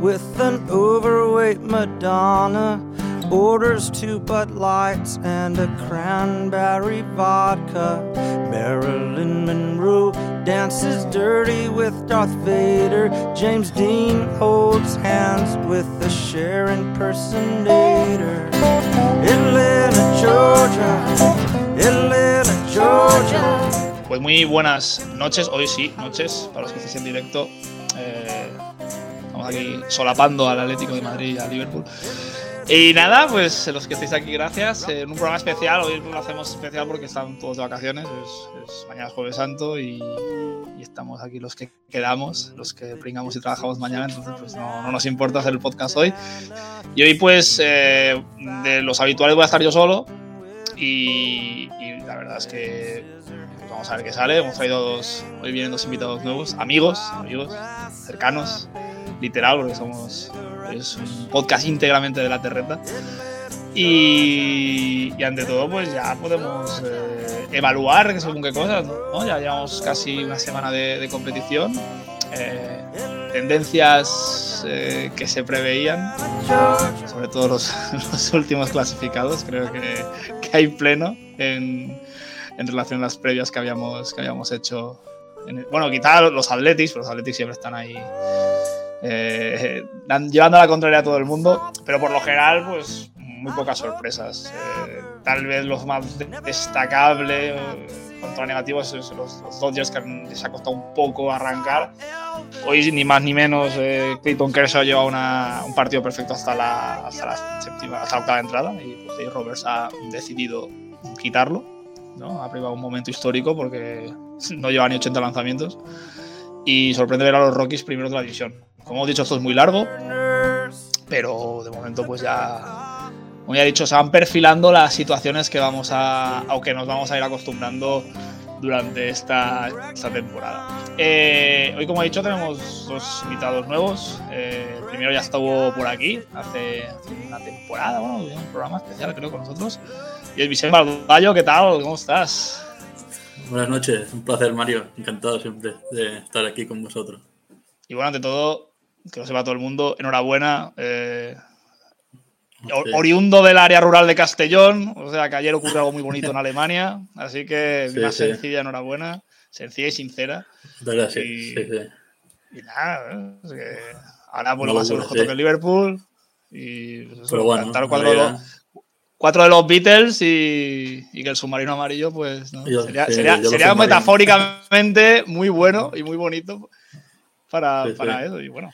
with an overweight Madonna. Orders two Bud Lights and a cranberry vodka. Marilyn Monroe dances dirty with Darth Vader. James Dean holds hands with the Cher impersonator. Atlanta, Georgia. Atlanta, Georgia. Pues muy buenas noches, hoy sí, noches, para los que estéis en directo. Eh, aquí solapando al Atlético de Madrid y a Liverpool. Y nada, pues los que estéis aquí, gracias. En un programa especial, hoy lo hacemos especial porque están todos de vacaciones, es, es mañana es Jueves Santo y, y estamos aquí los que quedamos, los que pringamos y trabajamos mañana, entonces pues no, no nos importa hacer el podcast hoy. Y hoy pues eh, de los habituales voy a estar yo solo y, y la verdad es que pues, vamos a ver qué sale. Hemos traído dos, hoy vienen dos invitados nuevos, amigos, amigos cercanos, literal, porque somos es un podcast íntegramente de la terreta. Y, y ante todo, pues ya podemos eh, evaluar según qué cosas, ¿no? Ya llevamos casi una semana de, de competición. eh, tendencias eh, que se preveían, sobre todo los, los últimos clasificados, creo que, que hay pleno en, en relación a las previas que habíamos, que habíamos hecho. En el- bueno, quizá los Athletics, pero los Athletics siempre están ahí eh, llevando la contraria a todo el mundo, pero por lo general, pues muy pocas sorpresas. Eh, tal vez los más de- destacable, eh, contra negativos, los, los Dodgers que les ha costado un poco arrancar. Hoy, ni más ni menos, eh, Clayton Kershaw lleva una- un partido perfecto hasta la, hasta la séptima, hasta la octava entrada y pues, Roberts ha decidido quitarlo. ¿no? Ha privado un momento histórico porque no lleva ni 80 lanzamientos. Y sorprende ver a los Rockies primeros de la división. Como hemos dicho, esto es muy largo, pero de momento pues ya, como ya he dicho, se van perfilando las situaciones que vamos a, o que nos vamos a ir acostumbrando durante esta, esta temporada. Eh, hoy, como he dicho, tenemos dos invitados nuevos. Eh, el primero ya estuvo por aquí hace, hace una temporada, bueno, un programa especial creo con nosotros. Y es Vicente Baldayo, ¿qué tal? ¿Cómo estás? Buenas noches, un placer Mario, encantado siempre de estar aquí con vosotros. Y bueno, ante todo, que lo sepa todo el mundo, enhorabuena. eh. Oriundo del área rural de Castellón, o sea que ayer ocurrió algo muy bonito en Alemania, así que Sí, una sí. sencilla enhorabuena, sencilla y sincera. Verdad, Y- sí. Y nada. Es que ahora lo más seguro locura, es que el Liverpool. Y pues Pero bueno, cantar cuatro, de los, cuatro de los Beatles y, y que el submarino amarillo, pues ¿no? Yo- sería, sería- sería metafóricamente muy bueno y muy bonito para eso. Y bueno,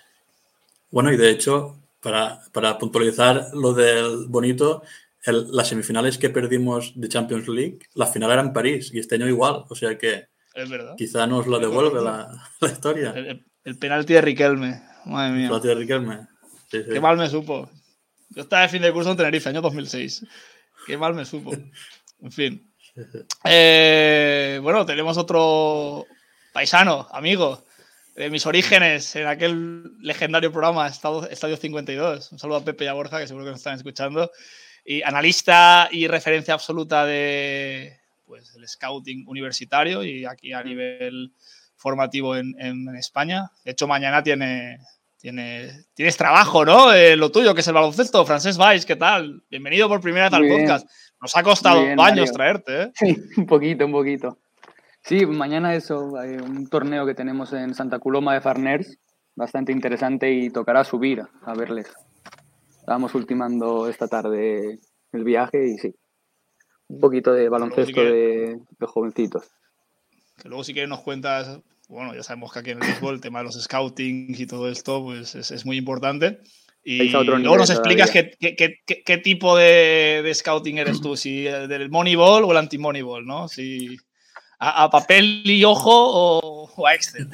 Bueno, y de hecho, para, para puntualizar lo del bonito, el- las semifinales que perdimos de Champions League, la final era en París y este año igual, o sea que es verdad. quizá nos lo devuelve la, la historia. El, el- el penalti de Riquelme. Madre mía. La de Riquelme. Sí, sí. Qué mal me supo. Yo estaba de fin de curso en Tenerife, año 2006. Qué mal me supo. En fin. Eh, bueno, tenemos otro paisano, amigo, de mis orígenes en aquel legendario programa Estadio, Estadio 52. Un saludo a Pepe y a Borja, que seguro que nos están escuchando. Y analista y referencia absoluta de pues, el scouting universitario y aquí a nivel formativo en, en- en España. De hecho, mañana tiene, tiene, tienes trabajo, ¿no? Eh, lo tuyo, que es el baloncesto. Francés Valls, ¿qué tal? Bienvenido por primera vez al podcast. Nos ha costado bien, años Mario. traerte, ¿eh? Sí, un poquito, un poquito. Sí, mañana eso, hay un torneo que tenemos en Santa Coloma de Farners, bastante interesante y tocará subir a verles. Estábamos ultimando esta tarde el viaje y sí, un poquito de baloncesto de, de jovencitos. Que luego si quieres nos cuentas, bueno, ya sabemos que aquí en el béisbol el tema de los scoutings y todo esto, pues es, es muy importante. Y luego nos explicas qué, qué- qué- qué- tipo de, de scouting eres tú, si el del Moneyball o el anti-Moneyball, ¿no? Si a, a papel y ojo o, o a Excel.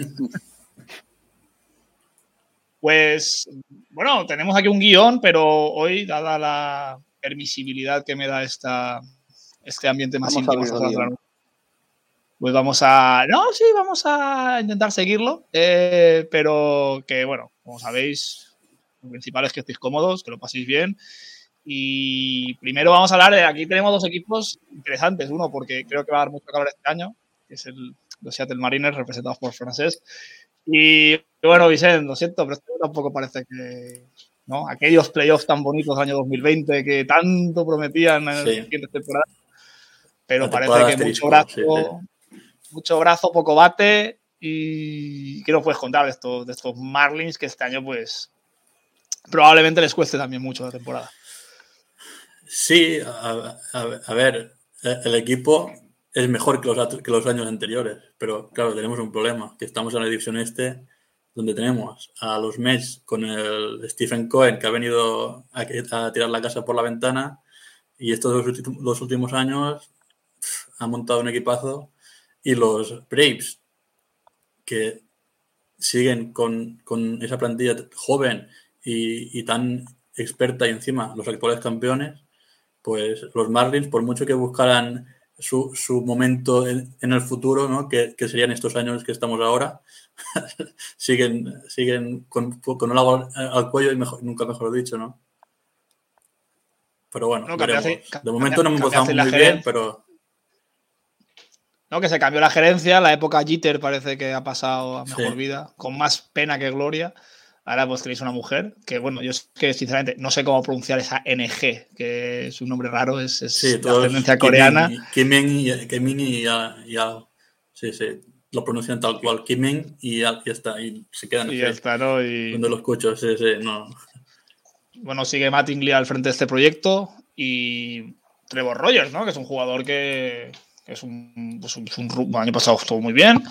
Pues, bueno, tenemos aquí un guion, pero hoy, dada la permisibilidad que me da esta, este ambiente más Vamos íntimo, pues vamos a. No, sí, vamos a intentar seguirlo. eh, pero que, bueno, como sabéis, lo principal es que estéis cómodos, que lo paséis bien. Y primero vamos a hablar de. Aquí tenemos dos equipos interesantes. Uno, porque creo que va a dar mucho calor este año, que es el los Seattle Mariners, representados por Francés. Y bueno, Vicente, lo siento, pero esto tampoco parece que. ¿no? Aquellos playoffs tan bonitos del año 2020 que tanto prometían en sí. siguiente temporada. Pero parece que mucho brazo, mucho brazo, poco bate. Y ¿qué nos puedes contar de estos, de estos Marlins que este año, pues, probablemente les cueste también mucho la temporada? Sí, a, ver, el equipo es mejor que los, años anteriores, pero claro, tenemos un problema, que estamos en la división este, donde tenemos a los Mets con el Stephen Cohen, que ha venido a, tirar la casa por la ventana, y estos dos, últimos años pff, ha montado un equipazo, y los Braves, que siguen con, con esa plantilla joven y, y, tan experta y encima los actuales campeones, pues los Marlins, por mucho que buscaran su, su momento en, en, el futuro, ¿no? que, que, serían estos años que estamos ahora, siguen, siguen con, con un lago al, al cuello y mejor, nunca mejor dicho, ¿no? Pero bueno, no, de momento no hemos empezado muy bien, bien, pero... No, que se cambió la gerencia, la época Jeter parece que ha pasado a mejor sí. vida, con más pena que gloria. Ahora pues tenéis una mujer que, bueno, yo es que sinceramente no sé cómo pronunciar esa NG, que es un nombre raro, es, es sí, de ascendencia coreana. Kimin y, Kimin y, y, y, sí, sí, lo pronuncian tal cual, Kimin y ya, ya está, y se quedan y ya está, ¿no? Y... Cuando lo escucho, sí, sí, no. Bueno, sigue Mattingly al frente de este proyecto y Trevor Rogers, ¿no? Que es un jugador que, que es un, pues un, un, año pasado estuvo muy bien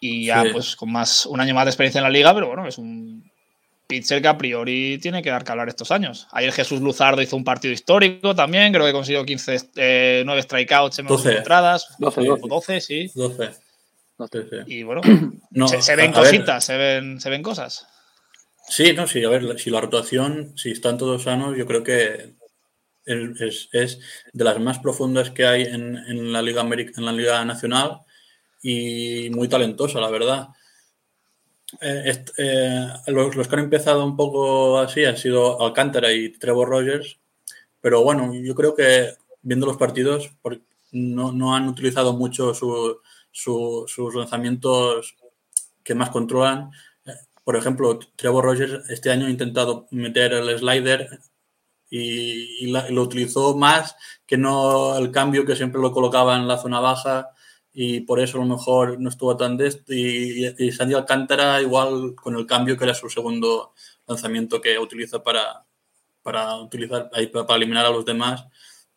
y ya sí. pues con más un año más de experiencia en la liga, pero bueno, es un pitcher que a priori tiene que dar que hablar estos años. Ayer Jesús Luzardo hizo un partido histórico también, creo que consiguió 15, eh, 9 strikeouts en 12 entradas. 12, 12, 12 sí. 12. 12 sí. Y bueno, no, se, se, ven cositas, se ven, se ven cosas. Sí, no, sí, a ver, si la rotación, si están todos sanos, yo creo que es, es de las más profundas que hay en, en, la Liga América, en la Liga Nacional y muy talentosa, la verdad. Eh, eh, los, que han empezado un poco así han sido Alcántara y Trevor Rogers, pero bueno, yo creo que viendo los partidos no, no han utilizado mucho su, su, sus lanzamientos que más controlan. Por ejemplo, Trevor Rogers este año ha intentado meter el slider y, y lo utilizó más que no el cambio que siempre lo colocaba en la zona baja y por eso a lo mejor no estuvo tan de esto. Y, y Sandy Alcántara igual con el cambio que era su segundo lanzamiento que utiliza para, para utilizar para eliminar a los demás,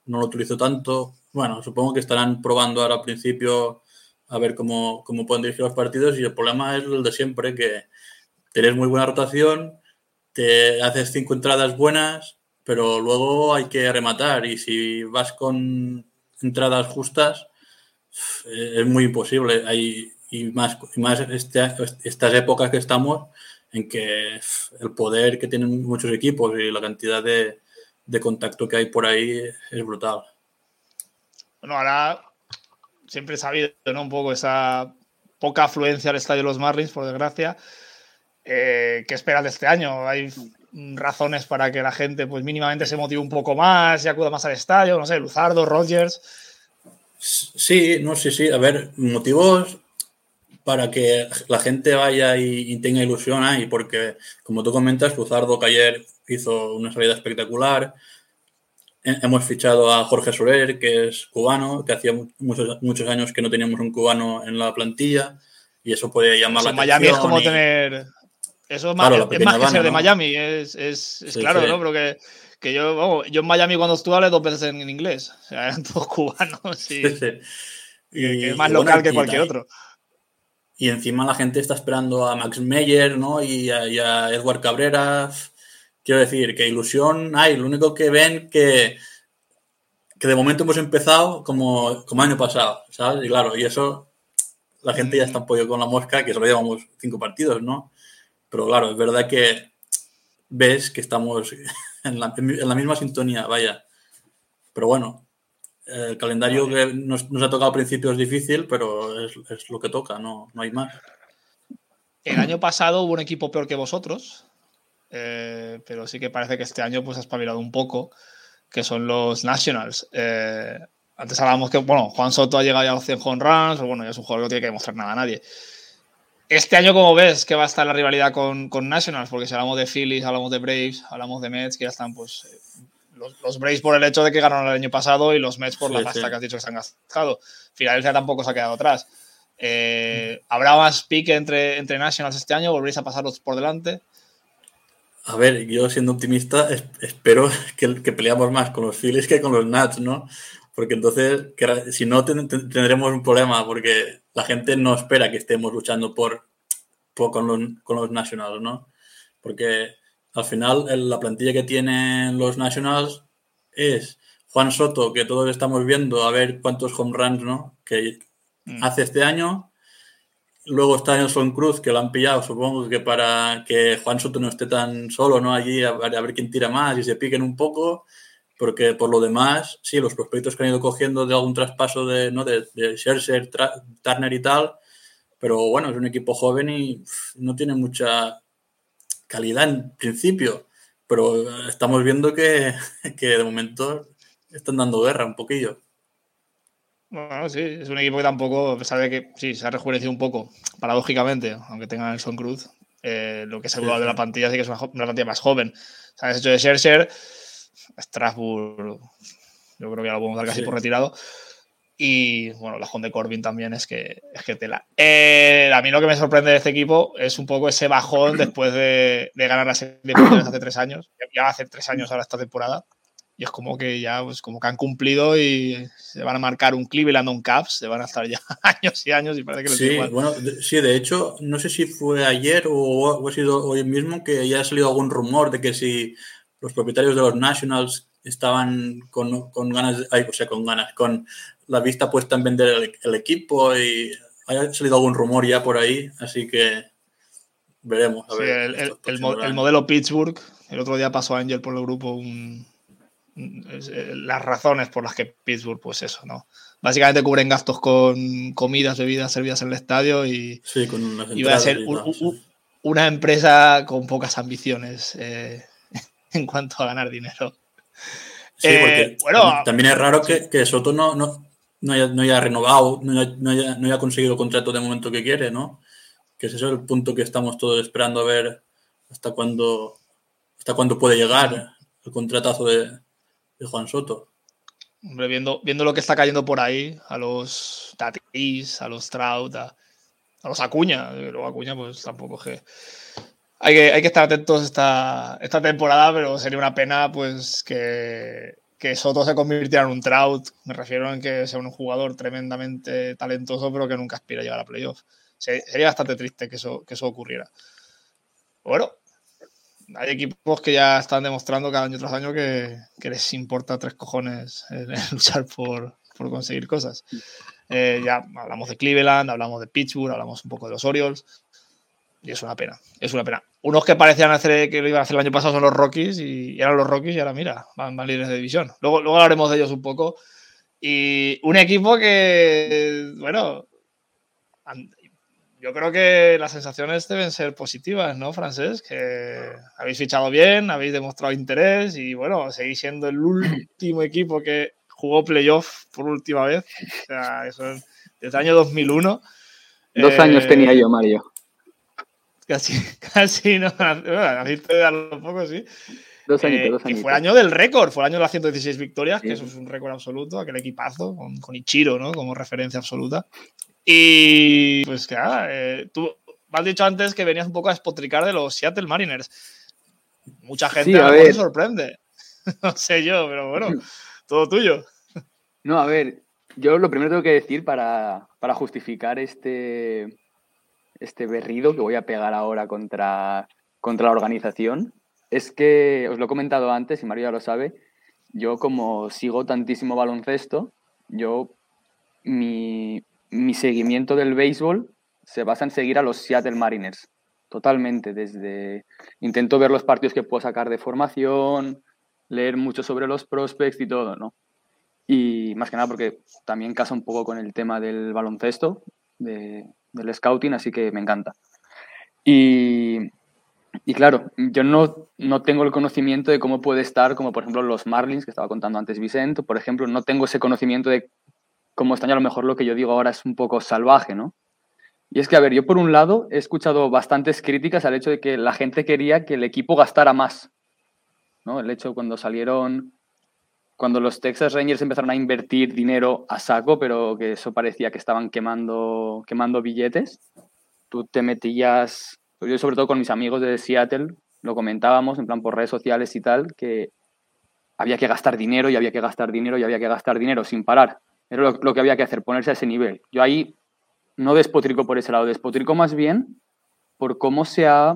no lo utilizó tanto. Bueno, supongo que estarán probando ahora al principio a ver cómo, cómo pueden dirigir los partidos y el problema es el de siempre, que tenés muy buena rotación, te haces cinco entradas buenas, pero luego hay que rematar y si vas con entradas justas, es muy imposible. Hay, y más, y más este, estas épocas que estamos en que el poder que tienen muchos equipos y la cantidad de, de contacto que hay por ahí es brutal. Bueno, ahora siempre he sabido ¿no? un poco esa poca afluencia al estadio de los Marlins, por desgracia. Eh, ¿Qué esperas de este año? ¿Hay razones para que la gente pues mínimamente se motive un poco más y acuda más al estadio? No sé, Luzardo, Rogers. Sí, no sí, sí. A ver, motivos para que la gente vaya y, y tenga ilusión ahí, porque como tú comentas, Luzardo que ayer hizo una salida espectacular. Hemos fichado a Jorge Soler, que es cubano, que hacía muchos, muchos años que no teníamos un cubano en la plantilla, y eso puede llamar o sea, la Miami es como y... tener. Eso es más, claro, es más que ser ¿no? de Miami, es, es, es sí, claro, sí. ¿no? Pero que que yo, yo en Miami cuando estuve hablé dos veces en inglés. O sea, eran todos cubanos y, sí, sí. y, y es más y local bueno, que cualquier otro. Y encima la gente está esperando a Max Meyer, ¿no? Y a, a Edward Cabrera. Quiero decir, que ilusión hay. Lo único que ven que, que de momento hemos empezado como, como año pasado, ¿sabes? Y claro, y eso la gente ya está un pollo con la mosca, que solo llevamos cinco partidos, ¿no? Pero claro, es verdad que ves que estamos en la, en la misma sintonía, vaya. Pero bueno, el calendario que nos, nos, ha tocado al principio es difícil, pero es, es, lo que toca, no, no hay más. El año pasado hubo un equipo peor que vosotros, eh, pero sí que parece que este año pues ha espabilado un poco, que son los Nationals. Eh, antes hablábamos que, bueno, Juan Soto ha llegado ya a los 100 home runs, pero bueno, ya es un jugador que no tiene que demostrar nada a nadie. Este año, como ves, que va a estar la rivalidad con, con, Nationals? Porque si hablamos de Phillies, hablamos de Braves, hablamos de Mets, que ya están, pues, eh, los, los, Braves por el hecho de que ganaron el año pasado y los Mets por la pasta que has dicho que se han gastado. Filadelfia tampoco se ha quedado atrás. Eh, ¿Habrá más pique entre, entre Nationals este año? ¿Volvéis a pasarlos por delante? A ver, yo siendo optimista, espero que, que, peleamos más con los Phillies que con los Nats, ¿no? Porque entonces, que, si no, tendremos un problema, porque la gente no espera que estemos luchando por, por con, los, con los Nationals, ¿no? Porque al final la plantilla que tienen los Nationals es Juan Soto, que todos estamos viendo a ver cuántos home runs, ¿no? Que mm. hace este año Luego está Nelson Cruz, que lo han pillado, supongo que para que Juan Soto no esté tan solo, ¿no? Allí a, ver quién tira más y se piquen un poco, porque por lo demás, sí, los prospectos que han ido cogiendo de algún traspaso de, ¿no? de, de Scherzer, Turner y tal, pero bueno, es un equipo joven y no tiene mucha calidad en principio, pero estamos viendo que, que de momento están dando guerra un poquillo. Bueno, sí, es un equipo que tampoco, a pesar de que sí, se ha rejuvenecido un poco, paradójicamente, aunque tenga Nelson Cruz, eh, lo que es el sí, de la plantilla sí que es una, una plantilla más joven. ¿Sabes? Hecho de Scherzer, Strasbourg, yo creo que ya lo podemos dar casi sí. por retirado. Y bueno, la de Corbin también es que, es que tela. Eh, a mí lo que me sorprende de este equipo es un poco ese bajón después de, de ganar la serie de hace tres años. Ya hace tres años ahora esta temporada y es como que ya, pues como que han cumplido y se van a marcar un Cleveland un Caps, se van a estar ya años y años y parece que les sí, bueno, de, sí, de hecho, no sé si fue ayer o, o, ha sido hoy mismo que ya ha salido algún rumor de que si los propietarios de los Nationals estaban con, con ganas, ay, o sea, con ganas, con la vista puesta en vender el, el equipo y ha salido algún rumor ya por ahí, así que veremos. A sí, ver, el, el, el, el, modelo Pittsburgh, el otro día pasó Angel por el grupo un, eh, las razones por las que Pittsburgh, pues eso, ¿no? Básicamente cubren gastos con comidas, bebidas servidas en el estadio y, sí, con y va a ser un, un, una empresa con pocas ambiciones eh, en cuanto a ganar dinero. Sí, eh, bueno, también es raro que, que Soto no, no, no, haya, no, haya, renovado, no haya, no, haya, no haya conseguido el contrato de momento que quiere, ¿no? Que ese es el punto que estamos todos esperando a ver hasta cuándo, hasta cuándo puede llegar el contratazo de, de Juan Soto. Hombre, viendo, viendo lo que está cayendo por ahí, a los Tatis, a los Trout, a, a los Acuña, luego Acuña pues tampoco que... Hay que, hay que estar atentos esta, esta temporada, pero sería una pena pues que, que Soto se convirtiera en un Trout. Me refiero en que sea un jugador tremendamente talentoso, pero que nunca aspira a llegar a playoff. Sería bastante triste que eso, que eso ocurriera. Bueno, hay equipos que ya están demostrando cada año tras año que, que les importa tres cojones eh, luchar por, por, conseguir cosas. Eh, ya hablamos de Cleveland, hablamos de Pittsburgh, hablamos un poco de los Orioles. Y es una pena, es una pena. Unos que parecían hacer que lo iban a hacer el año pasado son los Rockies y eran los Rockies y ahora mira, van, van líderes de división. Luego, luego hablaremos de ellos un poco. Y un equipo que, bueno, yo creo que las sensaciones deben ser positivas, ¿no, Francés? Que habéis fichado bien, habéis demostrado interés y bueno, seguís siendo el último equipo que jugó playoff por última vez. O sea, eso es desde el año 2001. Dos eh, años tenía yo, Mario. Casi, casi, no. Naciste de a lo poco, sí. Dos añitos, eh, dos añitos. Y fue el año del récord, fue el año de las 116 victorias, sí. que eso es un récord absoluto, aquel equipazo, con, con Ichiro, ¿no? Como referencia absoluta. Y pues que eh, tú me has dicho antes que venías un poco a espotricar de los Seattle Mariners. Mucha gente sí, a, a ver. sorprende. no sé yo, pero bueno, todo tuyo. No, a ver, yo lo primero tengo que decir para, para justificar este, este berrido que voy a pegar ahora contra, contra la organización es que, os lo he comentado antes y Mario ya lo sabe, yo como sigo tantísimo baloncesto, yo mi, mi seguimiento del béisbol se basa en seguir a los Seattle Mariners, totalmente, desde intento ver los partidos que puedo sacar de formación, leer mucho sobre los prospects y todo, ¿no? Y más que nada porque también casa un poco con el tema del baloncesto, de, del scouting, así que me encanta. Y, y claro, yo no, no, tengo el conocimiento de cómo puede estar, como por ejemplo los Marlins, que estaba contando antes Vicente, por ejemplo, no tengo ese conocimiento de como este año a lo mejor lo que yo digo ahora es un poco salvaje, ¿no? Y es que, a ver, yo por un lado he escuchado bastantes críticas al hecho de que la gente quería que el equipo gastara más. ¿no? El hecho cuando salieron, cuando los Texas Rangers empezaron a invertir dinero a saco, pero que eso parecía que estaban quemando, quemando billetes, tú te metías, yo sobre todo con mis amigos de Seattle, lo comentábamos en plan por redes sociales y tal, que había que gastar dinero y había que gastar dinero y había que gastar dinero sin parar. Era lo, lo que había que hacer, ponerse a ese nivel. Yo ahí no despotrico por ese lado, despotrico más bien por cómo se ha,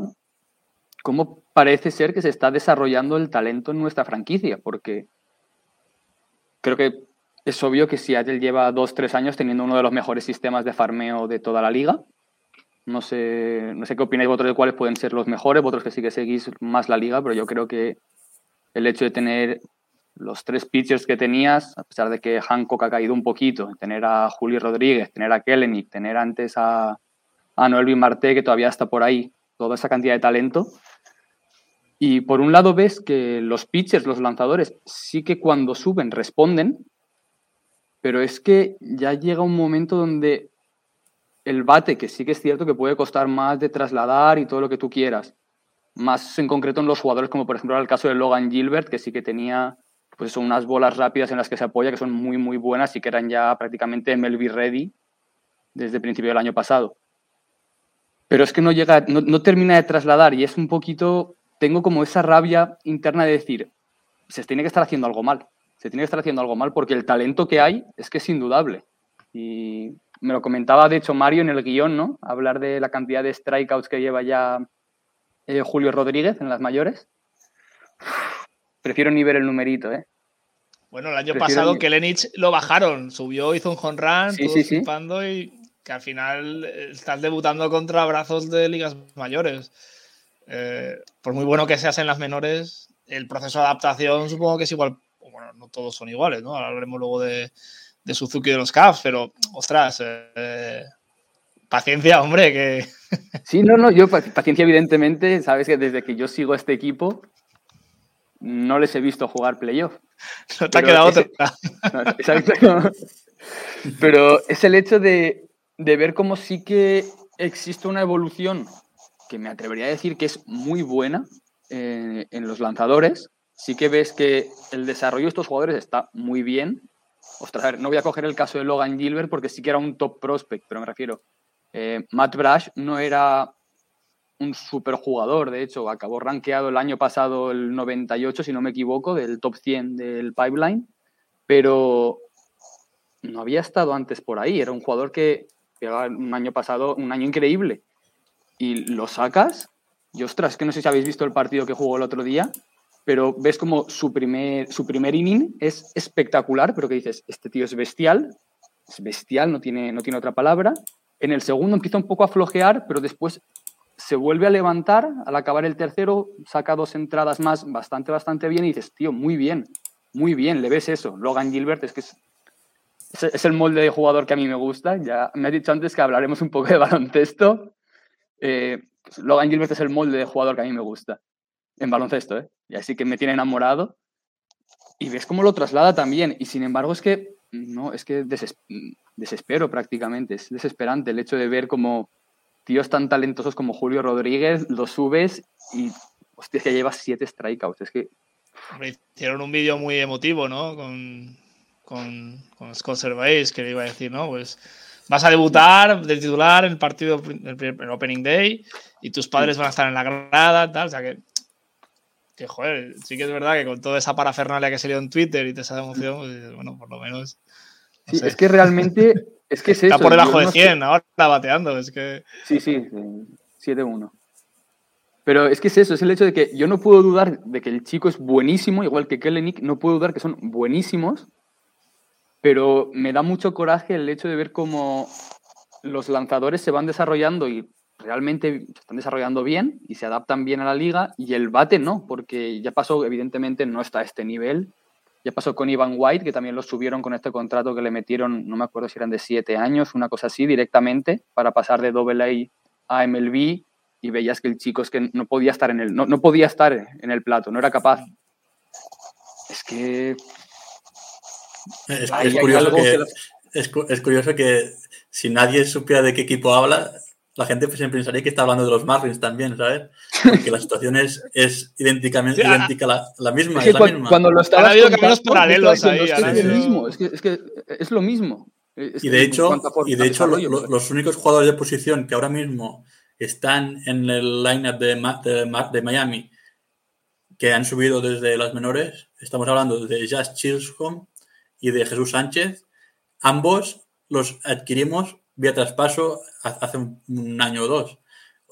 cómo parece ser que se está desarrollando el talento en nuestra franquicia, porque creo que es obvio que Seattle lleva dos, tres años teniendo uno de los mejores sistemas de farmeo de toda la liga. No sé, no sé qué opináis vosotros de cuáles pueden ser los mejores, vosotros que sí que seguís más la liga, pero yo creo que el hecho de tener los tres pitchers que tenías, a pesar de que Hancock ha caído un poquito, tener a Julio Rodríguez, tener a Kellenic, tener antes a, a Noel Marte, que todavía está por ahí, toda esa cantidad de talento. Y por un lado ves que los pitchers, los lanzadores, sí que cuando suben responden, pero es que ya llega un momento donde el bate, que sí que es cierto que puede costar más de trasladar y todo lo que tú quieras, más en concreto en los jugadores como por ejemplo el caso de Logan Gilbert, que sí que tenía pues son unas bolas rápidas en las que se apoya que son muy, muy buenas y que eran ya prácticamente MLB ready desde el principio del año pasado. Pero es que no llega, no, termina de trasladar y es un poquito, tengo como esa rabia interna de decir, se tiene que estar haciendo algo mal, se tiene que estar haciendo algo mal porque el talento que hay es que es indudable. Y me lo comentaba, de hecho, Mario en el guion, ¿no? Hablar de la cantidad de strikeouts que lleva ya eh, Julio Rodríguez en las mayores prefiero ni ver el numerito, ¿eh? Bueno, el año pasado que Lenich lo bajaron, subió, hizo un home run, sí, sí, y que al final estás debutando contra brazos de ligas mayores. Eh, por muy bueno que seas en las menores, el proceso de adaptación supongo que es igual. Bueno, no todos son iguales, ¿no? Hablaremos luego de, de Suzuki y de los Cavs, pero ostras, eh, paciencia, hombre, que. Sí, no, no, yo paciencia, evidentemente, sabes que desde que yo sigo este equipo, no les he visto jugar playoff. No te ha quedado otra. exacto. Pero es el hecho de, ver cómo sí que existe una evolución que me atrevería a decir que es muy buena eh, en los lanzadores. Sí que ves que el desarrollo de estos jugadores está muy bien. Ostras, a ver, no voy a coger el caso de Logan Gilbert porque sí que era un top prospect, pero me refiero. Eh, Matt Brash no era un superjugador, de hecho, acabó rankeado el año pasado el 98, si no me equivoco, del top 100 del pipeline, pero no había estado antes por ahí, era un jugador que llegaba un año pasado, un año increíble, y lo sacas, y ostras, que no sé si habéis visto el partido que jugó el otro día, pero ves como su primer, su primer inning es espectacular, pero que dices, este tío es bestial, es bestial, no tiene, no tiene otra palabra. En el segundo empieza un poco a flojear, pero después se vuelve a levantar, al acabar el tercero, saca dos entradas más bastante, bastante bien y dices, tío, muy bien, muy bien, le ves eso. Logan Gilbert es que es, es, el molde de jugador que a mí me gusta. Ya me has dicho antes que hablaremos un poco de baloncesto. Eh, Logan Gilbert es el molde de jugador que a mí me gusta. En baloncesto, ¿eh? Y así que me tiene enamorado. Y ves cómo lo traslada también. Y sin embargo es que, no, es que desespero prácticamente. Es desesperante el hecho de ver cómo tíos tan talentosos como Julio Rodríguez, lo subes y, hostia, llevas siete strikeouts. Es que. hicieron un vídeo muy emotivo, ¿no? Con, con, con Scott Cervais, que le iba a decir, ¿no? Pues vas a debutar de titular en el partido, el, Opening Day, y tus padres van a estar en la grada, tal. O sea que. Que joder, sí que es verdad que con toda esa parafernalia que salió en Twitter y te esa emoción, pues, bueno, por lo menos. sí, es que realmente es que Está por debajo de 100 ahora bateando. Es que... Sí, sí, 7-1. Pero es que es eso, es el hecho de que yo no puedo dudar de que el chico es buenísimo, igual que Kellenic, no puedo dudar que son buenísimos, pero me da mucho coraje el hecho de ver cómo los lanzadores se van desarrollando y realmente se están desarrollando bien y se adaptan bien a la liga y el bate no, porque ya pasó, evidentemente no está a este nivel ya pasó con Ivan White, que también lo subieron con este contrato que le metieron, no me acuerdo si eran de siete años, una cosa así, directamente, para pasar de AA a MLB y veías que el chico es que no podía estar en el, no, podía estar en el plato, no era capaz. Es que... Es, curioso que, es, curioso que si nadie supiera de qué equipo habla, la gente se pensaría que está hablando de los Marlins también, ¿sabes? Porque la situación es, es idénticamente idéntica la, la misma. Es que es la cuando, misma. cuando lo estabas Ha habido caminos paralelos ahí, Es, que es habido- mismo, es que es, que es lo mismo. Es Y que de hecho, y de hecho lo- lo- los únicos jugadores de posición que ahora mismo están en el lineup de, de, de Miami que han subido desde las menores, estamos hablando de Jazz Chisholm y de Jesús Sánchez. Ambos los adquirimos vía traspaso ha- hace un- año o dos.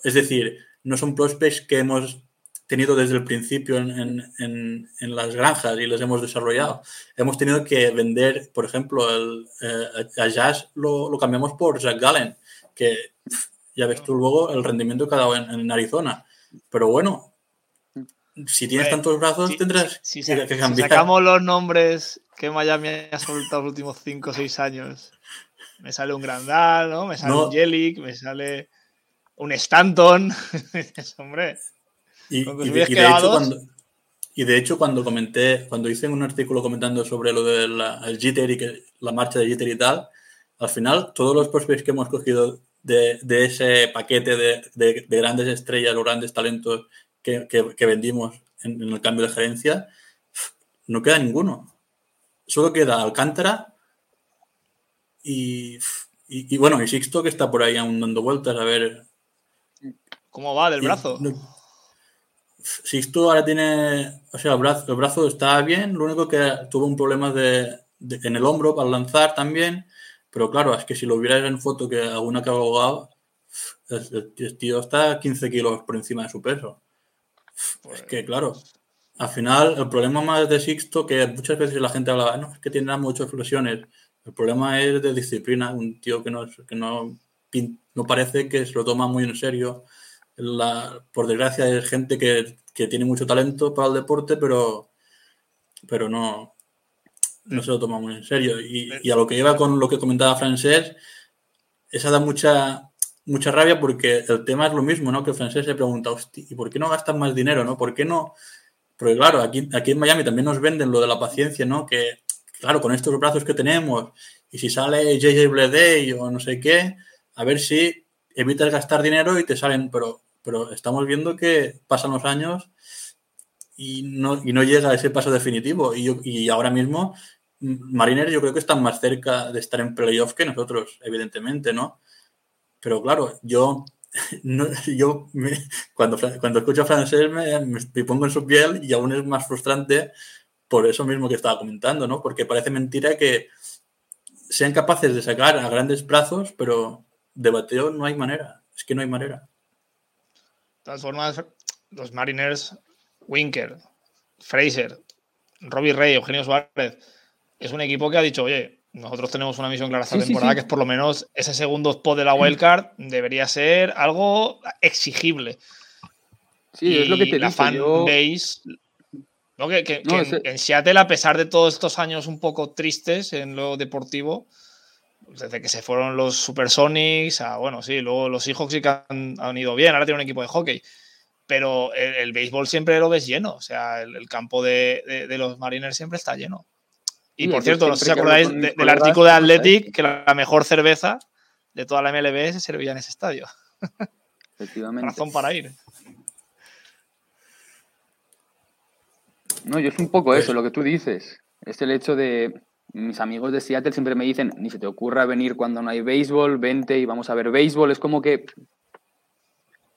Es decir, no son prospects que hemos tenido desde el principio en, en- en- en las granjas y les hemos desarrollado. Hemos tenido que vender, por ejemplo, el, eh, a Jazz lo, lo cambiamos por Zach Gallen, que ya ves tú luego el rendimiento que ha dado en, en Arizona. Pero bueno, si tienes tantos brazos, Si, tendrás si- si que si cambiar. sacamos los nombres que Miami ha soltado los últimos 5 o 6 años, me sale un Grandal, ¿no? Me sale No. un Jelic, me sale un Stanton. Hombre, Y, y de, y de hecho, cuando, y de hecho, cuando comenté, cuando hice un artículo comentando sobre lo del el Jitter y que, la marcha de Jitter y tal, al final todos los prospects que hemos cogido de, de ese paquete de, de- de grandes estrellas o grandes talentos que, que- que vendimos en, en el cambio de gerencia, no queda ninguno. Solo queda Alcántara y, y, y bueno, y Sixto que está por ahí aún dando vueltas a ver ¿cómo va del y brazo? no- Sixto ahora tiene, o sea, el brazo, el brazo está bien, lo único que tuvo un problema de, de- en el hombro para lanzar también, pero claro, es que si lo vierais en foto que alguna que ha ahogado, el, el tío está 15 kilos por encima de su peso. Pues, Es que claro, al final el problema más de Sixto, que muchas veces la gente hablaba, no, es que tendrá muchas lesiones, el problema es de disciplina, un tío que no, que no, no parece que se lo toma muy en serio. Por desgracia es gente que, que tiene mucho talento para el deporte, pero, pero no, no se lo toma muy en serio. Y, y a lo que iba con lo que comentaba Francés, esa da mucha, mucha rabia porque el tema es lo mismo, ¿no? Que Francés se pregunta, "Hosti, ¿y por qué no gastan más dinero, no? ¿Por qué no? Porque claro, aquí, aquí en Miami también nos venden lo de la paciencia, ¿no? Que, claro, con estos brazos que tenemos, y si sale JJ Bleday o no sé qué, a ver si evitas gastar dinero y te salen, pero, pero estamos viendo que pasan los años y no, y no llega a ese paso definitivo. Y, y ahora mismo, Mariners yo creo que están más cerca de estar en playoff que nosotros, evidentemente, ¿no? Pero claro, yo, no- yo cuando, cuando escucho francés me, me- pongo en su piel y aún es más frustrante por eso mismo que estaba comentando, ¿no? Porque parece mentira que sean capaces de sacar a grandes plazos, pero de bateo no hay manera. Es que no hay manera. De todas formas, los Mariners, Winker, Fraser, Robbie Ray, Eugenio Suárez, es un equipo que ha dicho, oye, nosotros tenemos una misión clara esta Sí, temporada, sí. que es por lo menos ese segundo spot de la wildcard debería ser algo exigible. Sí, es lo que te la fan yo- base. ¿no? Que, que- No, que en, Seattle, a pesar de todos estos años un poco tristes en lo deportivo, desde que se fueron los Supersonics, a bueno, sí, luego los Seahawks sí que han, han ido bien, ahora tiene un equipo de hockey. Pero el, el béisbol siempre lo ves lleno, o sea, el, el campo de, de- de los Mariners siempre está lleno. Y Sí, por cierto, no sé si acordáis con de- mis del artículo de. Athletic, que la mejor cerveza de toda la MLB se servía en ese estadio. Efectivamente. Razón para ir. No, yo es un poco Pues- eso, lo que tú dices. Es el hecho de. Mis amigos de Seattle siempre me dicen: ni se te ocurra venir cuando no hay béisbol, vente y vamos a ver béisbol. Es como que.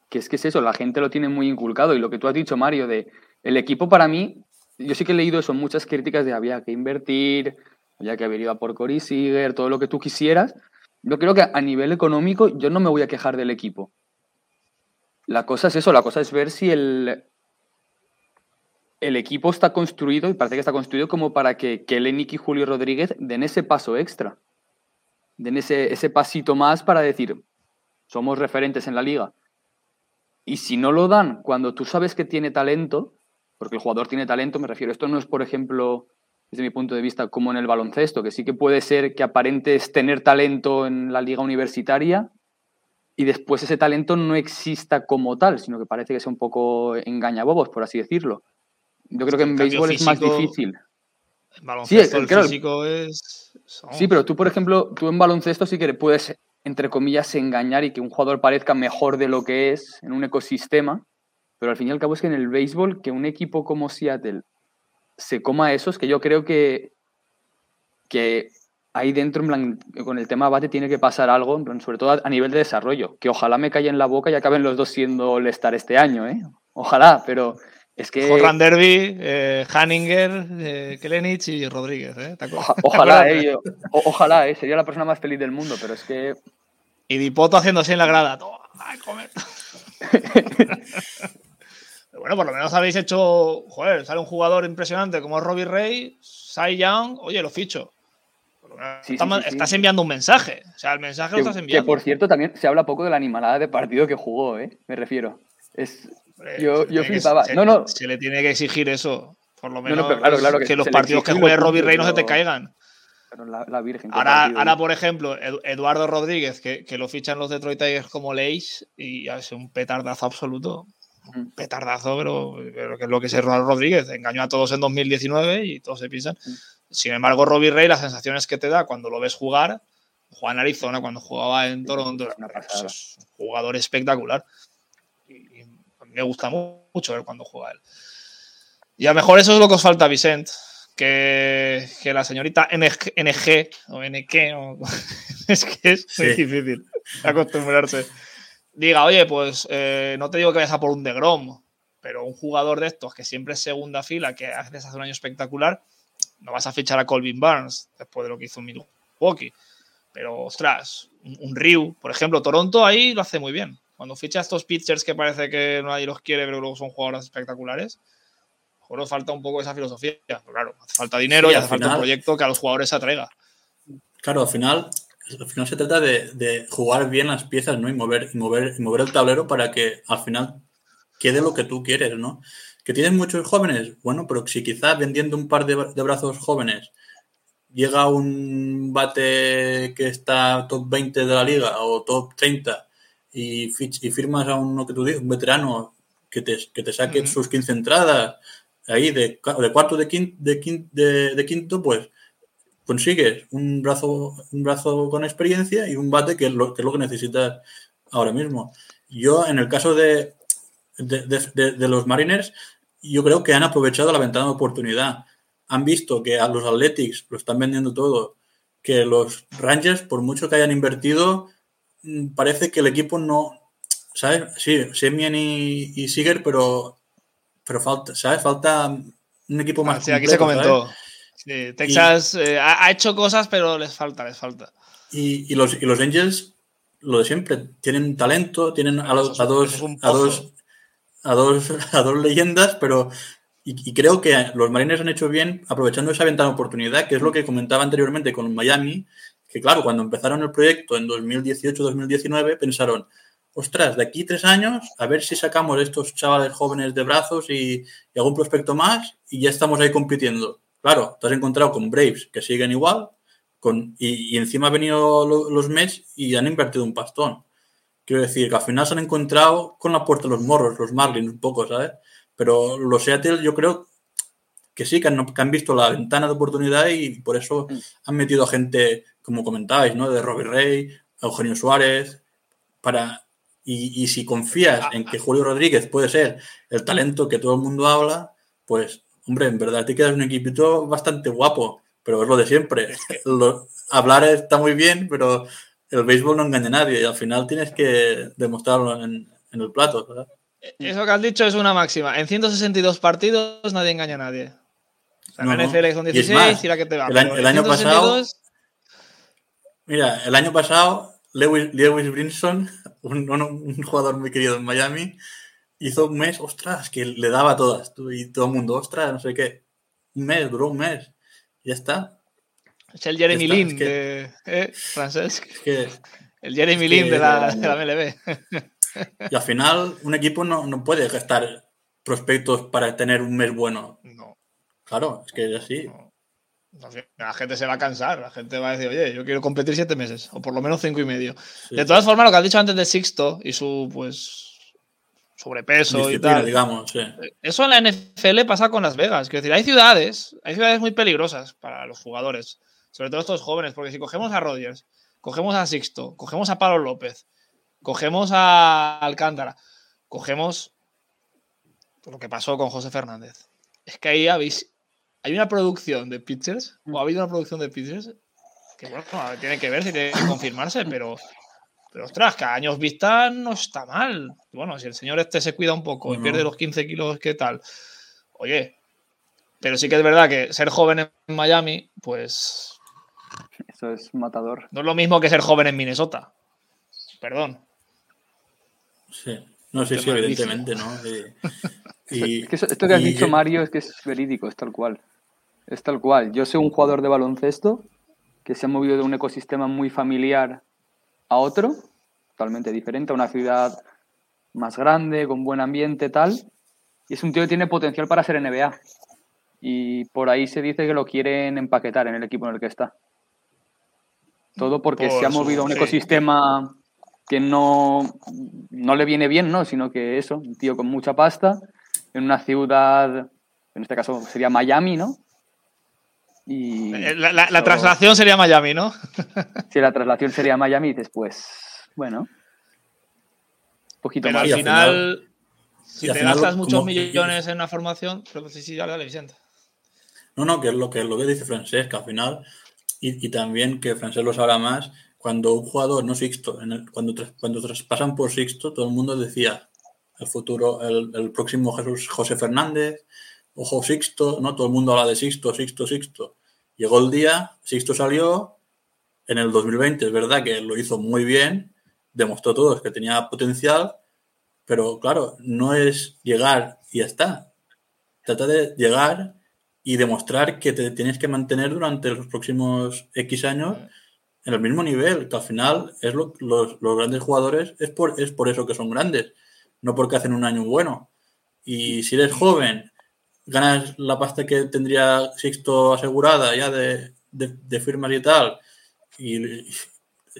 Que es que es eso, la gente lo tiene muy inculcado. Y lo que tú has dicho, Mario, de. El equipo para mí. Yo sí que he leído eso, muchas críticas de había que invertir, había que haber ido a por Cory Seager, todo lo que tú quisieras. Yo creo que a nivel económico yo no me voy a quejar del equipo. La cosa es eso, la cosa es ver si el, el equipo está construido, y parece que está construido como para que Kelenic y Julio Rodríguez den ese paso extra. Den ese, ese pasito más para decir, somos referentes en la liga. Y si no lo dan cuando tú sabes que tiene talento, porque el jugador tiene talento, me refiero, esto no es, por ejemplo, desde mi punto de vista, como en el baloncesto, que sí que puede ser que aparentes tener talento en la liga universitaria y después ese talento no exista como tal, sino que parece que sea un poco engañabobos, por así decirlo. Yo creo que en béisbol es más difícil. El baloncesto, el- el claro. físico es. son- Sí, pero tú, por ejemplo, tú en baloncesto sí que puedes entre comillas, engañar y que un jugador parezca mejor de lo que es en un ecosistema, pero al fin y al cabo es que en el béisbol, que un equipo como Seattle se coma eso, es que yo creo que, que ahí dentro, en plan, con el tema bate tiene que pasar algo, sobre todo a, nivel de desarrollo, que ojalá me caiga en la boca y acaben los dos siendo All-Star este año, ¿eh? Ojalá, pero es que... Jordan Derby, eh, Hanninger, eh, Kelenich y Rodríguez, ¿eh? ojalá, eh, ojalá, eh, sería la persona más feliz del mundo, pero es que... Y Dipoto haciendo así en la grada, ¡ay, comer! bueno, por lo menos habéis hecho, joder, sale un jugador impresionante como Robbie Ray, Cy Young, oye, lo ficho estás enviando un mensaje. O sea, el mensaje lo estás enviando. Que por cierto, también se habla poco de la animalada de partido que jugó, ¿eh? Me refiero. Es, yo, yo flipaba. Se, no, no. Se le tiene que exigir eso. Por lo menos claro, claro, que, los partidos que juegue Robbie Rey no se te caigan. la, Virgen. Ahora, ahora, por ejemplo, Eduardo Rodríguez, que, que, lo fichan los Detroit Tigers como Leis y es un petardazo absoluto. Un petardazo, pero, pero, que es lo que es Eduardo Rodríguez. Engañó a todos en 2019 y todos se piensan. Sin embargo, Robbie Ray, las sensaciones que te da cuando lo ves jugar, Juan Arizona, cuando jugaba en Toronto, es un jugador espectacular. Y, me gusta mucho ver cuando juega él. Y a lo mejor eso es lo que os falta Vicent, que, la señorita NG, o NK, es que es muy difícil acostumbrarse. Diga, oye, pues eh, no te digo que vayas a por un de Grom, pero un jugador de estos que siempre es segunda fila, que hace hace un año espectacular, no vas a fichar a Colvin Barnes después de lo que hizo Milwaukee. Pero, ostras, un, Ryu, por ejemplo, Toronto ahí lo hace muy bien. Cuando ficha a estos pitchers que parece que nadie los quiere, pero luego son jugadores espectaculares, mejor falta un poco esa filosofía. Pero claro, hace falta dinero y hace falta un proyecto que a los jugadores se atraiga. Claro, al final, al final se trata de, jugar bien las piezas, ¿no? Y mover, y mover, y mover el tablero para que al final quede lo que tú quieres, ¿no? ¿Que tienen muchos jóvenes? Bueno, pero si quizás vendiendo un par de, brazos jóvenes llega un bate que está top 20 de la liga o top 30 y, y firmas a uno que tú dices, un veterano que te, que te saque sus 15 entradas ahí de, de cuarto de quinto, de, de, quinto, pues consigues un brazo, un brazo con experiencia y un bate que es lo que, es lo que necesitas ahora mismo. Yo, en el caso de, de, los Mariners, yo creo que han aprovechado la ventana de oportunidad. Han visto que a los Athletics lo están vendiendo todo, que los Rangers, por mucho que hayan invertido, mm, parece que el equipo no. ¿Sabes? Sí, Semien y, y Siger, pero, pero falta, ¿sabes? Falta un equipo más. sí, aquí se comentó. Texas eh, ha, hecho cosas, pero les falta, les falta. Y, los, y los Angels, lo de siempre, tienen talento, tienen a, dos, a dos a dos, a dos leyendas, pero y, creo que los Marines han hecho bien aprovechando esa ventana de oportunidad, que es lo que comentaba anteriormente con Miami, que claro, cuando empezaron el proyecto en 2018-2019 pensaron, ostras, de aquí tres años, a ver si sacamos estos chavales jóvenes de brazos y, algún prospecto más y ya estamos ahí compitiendo. Claro, te has encontrado con Braves que siguen igual con, y, encima han venido los Mets y han invertido un pastón. Quiero decir que al final se han encontrado con la puerta los morros, los Marlins, un poco, ¿sabes? Pero los Seattle yo creo que sí, que han, visto la ventana de oportunidad y por eso han metido a gente, como comentabais, ¿no? De Robbie Rey, Eugenio Suárez, para... Y, si confías en que Julio Rodríguez puede ser el talento que todo el mundo habla, pues, hombre, en verdad te quedas un equipito bastante guapo, pero es lo de siempre. hablar está muy bien, pero el béisbol no engaña a nadie y al final tienes que demostrarlo en, el plato. ¿verdad? Eso que has dicho es una máxima. En 162 partidos nadie engaña a nadie. O sea, en NFL son 16 y, la que te va. El, año, pasado. Mira, el año pasado, Lewis, Lewis Brinson, un, jugador muy querido en Miami, hizo un mes, ostras, que le daba a todas. Y todo el mundo, ostras, no sé qué. Un mes, duró un mes. Ya está. Es el Jeremy Lin de ¿eh? Francesc. el Jeremy Lin de, la, de, la, MLB. y al final, un equipo no, no, puede gastar prospectos para tener un mes bueno. No. Claro, es que es así. La gente se va a cansar, la gente va a decir, oye, yo quiero competir siete meses, o por lo menos cinco y medio. De todas formas, lo que has dicho antes de Sixto y su, pues, sobrepeso y tal. digamos, Eso en la NFL pasa con Las Vegas. Quiero decir, hay ciudades, hay ciudades muy peligrosas para los jugadores sobre todo estos jóvenes, porque si cogemos a Rodgers, cogemos a Sixto, cogemos a Pablo López, cogemos a Alcántara, cogemos lo que pasó con José Fernández. Es que ahí habéis, hay una producción de pitchers, o ha habido una producción de pitchers, que bueno, tiene que ver si tiene que confirmarse, pero, pero ostras, que a años vista no está mal. Bueno, si el señor este se cuida un poco y pierde los 15 kilos, ¿qué tal? Oye, pero sí que es verdad que ser joven en Miami, pues. Eso es matador. No es lo mismo que ser joven en Minnesota. Perdón. Sí. No, sí, sí, evidentemente, ¿no? Y, esto que has dicho, Mario, es que es verídico, es tal cual. Es tal cual. Yo soy un jugador de baloncesto que se ha movido de un ecosistema muy familiar a otro, totalmente diferente, a una ciudad más grande, con buen ambiente, tal. Y es un tío que tiene potencial para ser NBA. Y por ahí se dice que lo quieren empaquetar en el equipo en el que está. Todo porque se ha movido a un ecosistema que no, no le viene bien, ¿no? Sino que eso, un tío con mucha pasta, en una ciudad, en este caso sería Miami, ¿no? Y eh, la, traslación sería Miami, ¿no? si la traslación sería Miami, después, bueno, un poquito más. Al final, si te gastas muchos millones en una formación, pero sí, sí, dale, Vicente. No, no, que es lo que, lo que dice Francesc, que al final, y, también que Francesc lo sabrá más, cuando un jugador, no Sixto, en cuando, cuando traspasan por Sixto, todo el mundo decía el futuro, el, próximo Jesús José Fernández, ojo Sixto, ¿no? Todo el mundo habla de Sixto, Sixto, Sixto. Llegó el día, Sixto salió en el 2020, es verdad que lo hizo muy bien, demostró todo que tenía potencial, pero claro, no es llegar y ya está. Trata de llegar y demostrar que te tienes que mantener durante los próximos X años en el mismo nivel, que al final es lo, los, los, grandes jugadores es por, es por eso que son grandes, no porque hacen un año bueno. Y si eres joven, ganas la pasta que tendría Sixto asegurada ya de, de, firmas y tal, y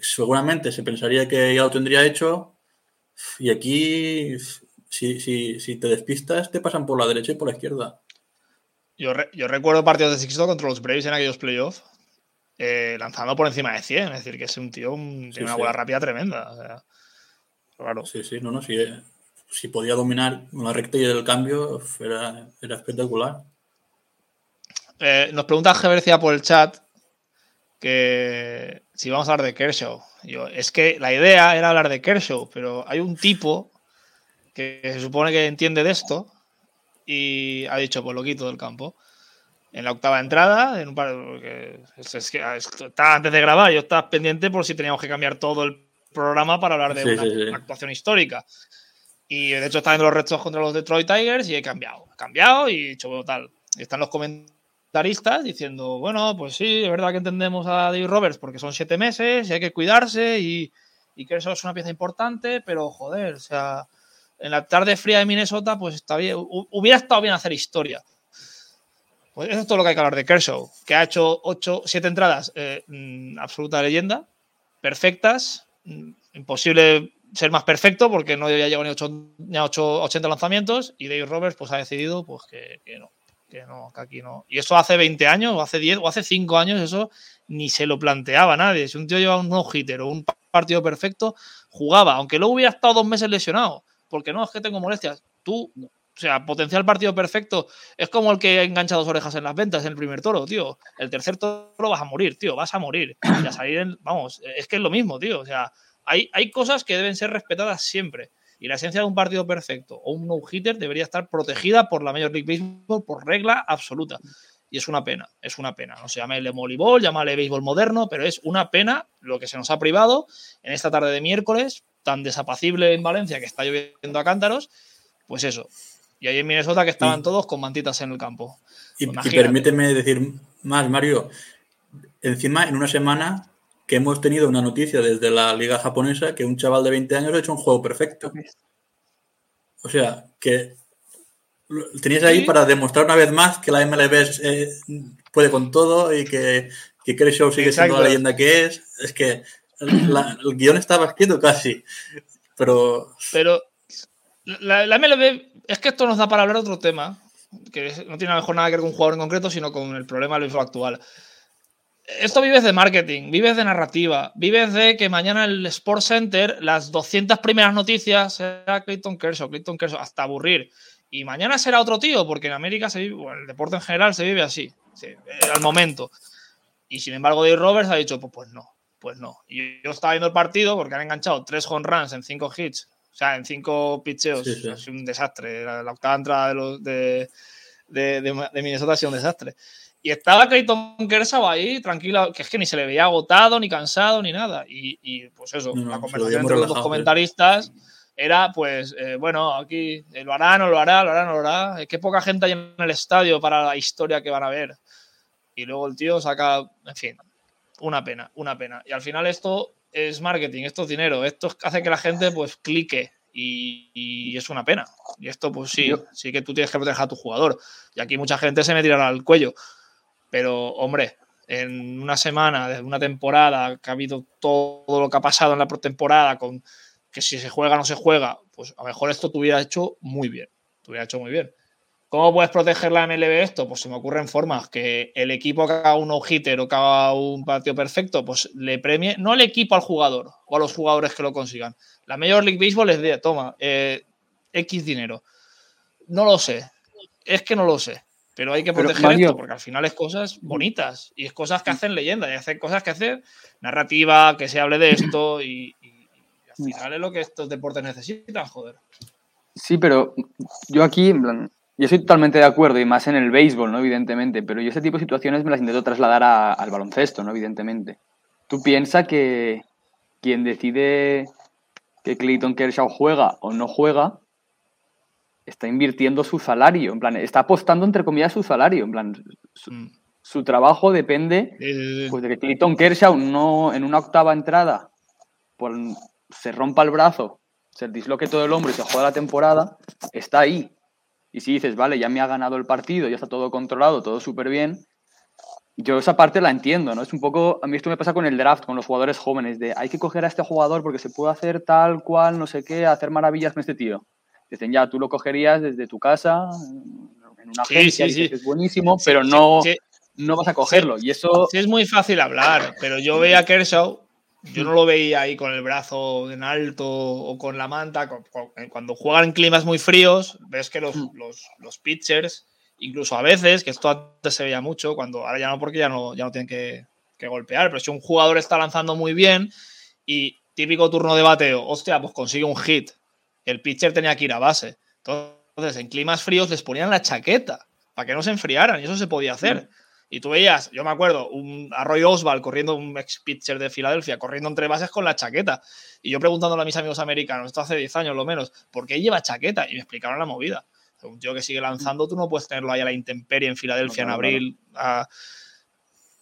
seguramente se pensaría que ya lo tendría hecho, y aquí, si, si, si te despistas, te pasan por la derecha y por la izquierda. Yo, recuerdo partidos de Sixto contra los Braves en aquellos playoffs, eh, lanzando por encima de 100. Es decir, que es un tío, tiene una bola rápida tremenda. claro. Sí, sí, no, no, sí, eh, si podía dominar la recta y el cambio, era, espectacular. Eh, nos pregunta Gevercia por el chat que si vamos a hablar de Kershaw. Yo, es que la idea era hablar de Kershaw, pero hay un tipo que se supone que entiende de esto y ha dicho, pues lo quito del campo. En la octava entrada, en un par, es, que estaba antes de grabar, yo estaba pendiente por si teníamos que cambiar todo el programa para hablar de una, actuación histórica. Y de hecho estaba en los restos contra los Detroit Tigers y he cambiado. He cambiado y he hecho tal. están los comentaristas diciendo, bueno, pues sí, es verdad que entendemos a David Roberts porque son siete meses y hay que cuidarse y, y que eso es una pieza importante, pero joder, o sea, en la tarde fría de Minnesota, pues está bien. Hubiera estado bien hacer historia. Pues eso es todo lo que hay que hablar de Kershaw, que ha hecho 8, 7 entradas, eh, mm, absoluta leyenda, perfectas, mm, imposible ser más perfecto porque no había llegado ni, a 80 lanzamientos y Dave Roberts pues ha decidido pues que, no, que no, que aquí no. Y eso hace 20 años o hace 10 o hace 5 años eso ni se lo planteaba nadie. Si un tío lleva un no-hitter o un partido perfecto, jugaba, aunque luego hubiera estado dos meses lesionado porque no, es que tengo molestias. Tú, o sea, potencial partido perfecto es como el que ha enganchado dos orejas en las ventas en el primer toro, tío. El tercer toro vas a morir, tío, vas a morir. Y a salir en, vamos, es que es lo mismo, tío. O sea, hay, hay cosas que deben ser respetadas siempre. Y la esencia de un partido perfecto o un no-hitter debería estar protegida por la Major League Baseball por regla absoluta. Y es una pena, es una pena. No se llame el voleibol, llámale béisbol moderno, pero es una pena lo que se nos ha privado en esta tarde de miércoles tan desapacible en Valencia que está lloviendo a cántaros, pues eso. Y ahí en Minnesota que estaban todos con mantitas en el campo. Y, permíteme decir más, Mario. Encima, en una semana que hemos tenido una noticia desde la liga japonesa que un chaval de 20 años ha hecho un juego perfecto. O sea, que tenías ahí para demostrar una vez más que la MLB eh, puede con todo y que, que Kershaw sigue siendo la leyenda que es. Es que el guion estaba escrito casi, pero... Pero la, MLB, es que esto nos da para hablar otro tema, que no tiene a lo mejor nada que ver con un jugador en concreto, sino con el problema del béisbol actual. Esto vives de marketing, vives de narrativa, vives de que mañana el Sports Center, las 200 primeras noticias será Clayton Kershaw, Clayton Kershaw, hasta aburrir. Y mañana será otro tío, porque en América se vive, bueno, el deporte en general se vive así, sí, al momento. Y sin embargo, Dave Roberts ha dicho, pues, pues no, pues no. Y yo estaba viendo el partido porque han enganchado tres home runs en cinco hits, o sea, en cinco pitcheos. Es un desastre. La, octava entrada de, los, de, de, de Minnesota ha sido un desastre. Y estaba Clayton Kershaw ahí, tranquilo, que es que ni se le veía agotado, ni cansado, ni nada. Y, pues eso, la conversación entre los dos comentaristas era, pues, eh, bueno, aquí eh, lo hará, no lo hará, lo hará, no lo hará. Es que poca gente hay en el estadio para la historia que van a ver. Y luego el tío saca, en fin, una pena, una pena. Y al final esto es marketing, esto es dinero, esto hace que la gente, pues, clique. Y, es una pena. Y esto, pues sí, sí que tú tienes que proteger a tu jugador. Y aquí mucha gente se me tirará al cuello. Pero, hombre, en una semana, de una temporada, que ha habido todo lo que ha pasado en la pretemporada, con que si se juega o no se juega, pues a lo mejor esto te hubiera hecho muy bien. Te hecho muy bien. ¿Cómo puedes proteger la MLB esto? Pues se me ocurren formas que el equipo que haga un no-hitter o que haga un partido perfecto, pues le premie, no al equipo al jugador o a los jugadores que lo consigan. La Major League Baseball les de, toma, eh, X dinero. No lo sé. Es que no lo sé. Pero hay que proteger esto porque al final es cosas bonitas y es cosas que hacen leyenda y hacen cosas que hacen narrativa, que se hable de esto y, al final es lo que estos deportes necesitan, joder. Sí, pero yo aquí, en plan, yo estoy totalmente de acuerdo y más en el béisbol, ¿no? Evidentemente, pero yo ese tipo de situaciones me las intento trasladar al baloncesto, ¿no? Evidentemente. Tú piensas que quien decide que Clayton Kershaw juega o no juega está invirtiendo su salario, en plan, está apostando entre comillas su salario, en plan, su, mm. trabajo depende pues, de que Clayton Kershaw no en una octava entrada se rompa el brazo, se disloque todo el hombro y se juega la temporada, está ahí. Y si dices, vale, ya me ha ganado el partido, ya está todo controlado, todo súper bien, yo esa parte la entiendo, ¿no? Es un poco, a mí esto me pasa con el draft, con los jugadores jóvenes, de hay que coger a este jugador porque se puede hacer tal cual, no sé qué, hacer maravillas con este tío. Dicen, ya, tú lo cogerías desde tu casa, en una agencia, y es buenísimo, pero no, no vas a cogerlo. Y eso... Sí, es muy fácil hablar, pero yo veía a Kershaw, yo no lo veía ahí con el brazo en alto o con la manta. Cuando juegan en climas muy fríos, ves que los, mm. los, los pitchers, incluso a veces, que esto antes se veía mucho, cuando ahora ya no, porque ya no, ya no tienen que, que golpear, pero si un jugador está lanzando muy bien y típico turno de bateo, hostia, pues consigue un hit el pitcher tenía que ir a base. Entonces, en climas fríos les ponían la chaqueta para que no se enfriaran y eso se podía hacer. Y tú veías, yo me acuerdo, un Arroyo Oswald corriendo, un ex pitcher de Filadelfia, corriendo entre bases con la chaqueta. Y yo preguntándole a mis amigos americanos, esto hace 10 años lo menos, ¿por qué lleva chaqueta? Y me explicaron la movida. Un tío que sigue lanzando, tú no puedes tenerlo ahí a la intemperie en Filadelfia en abril.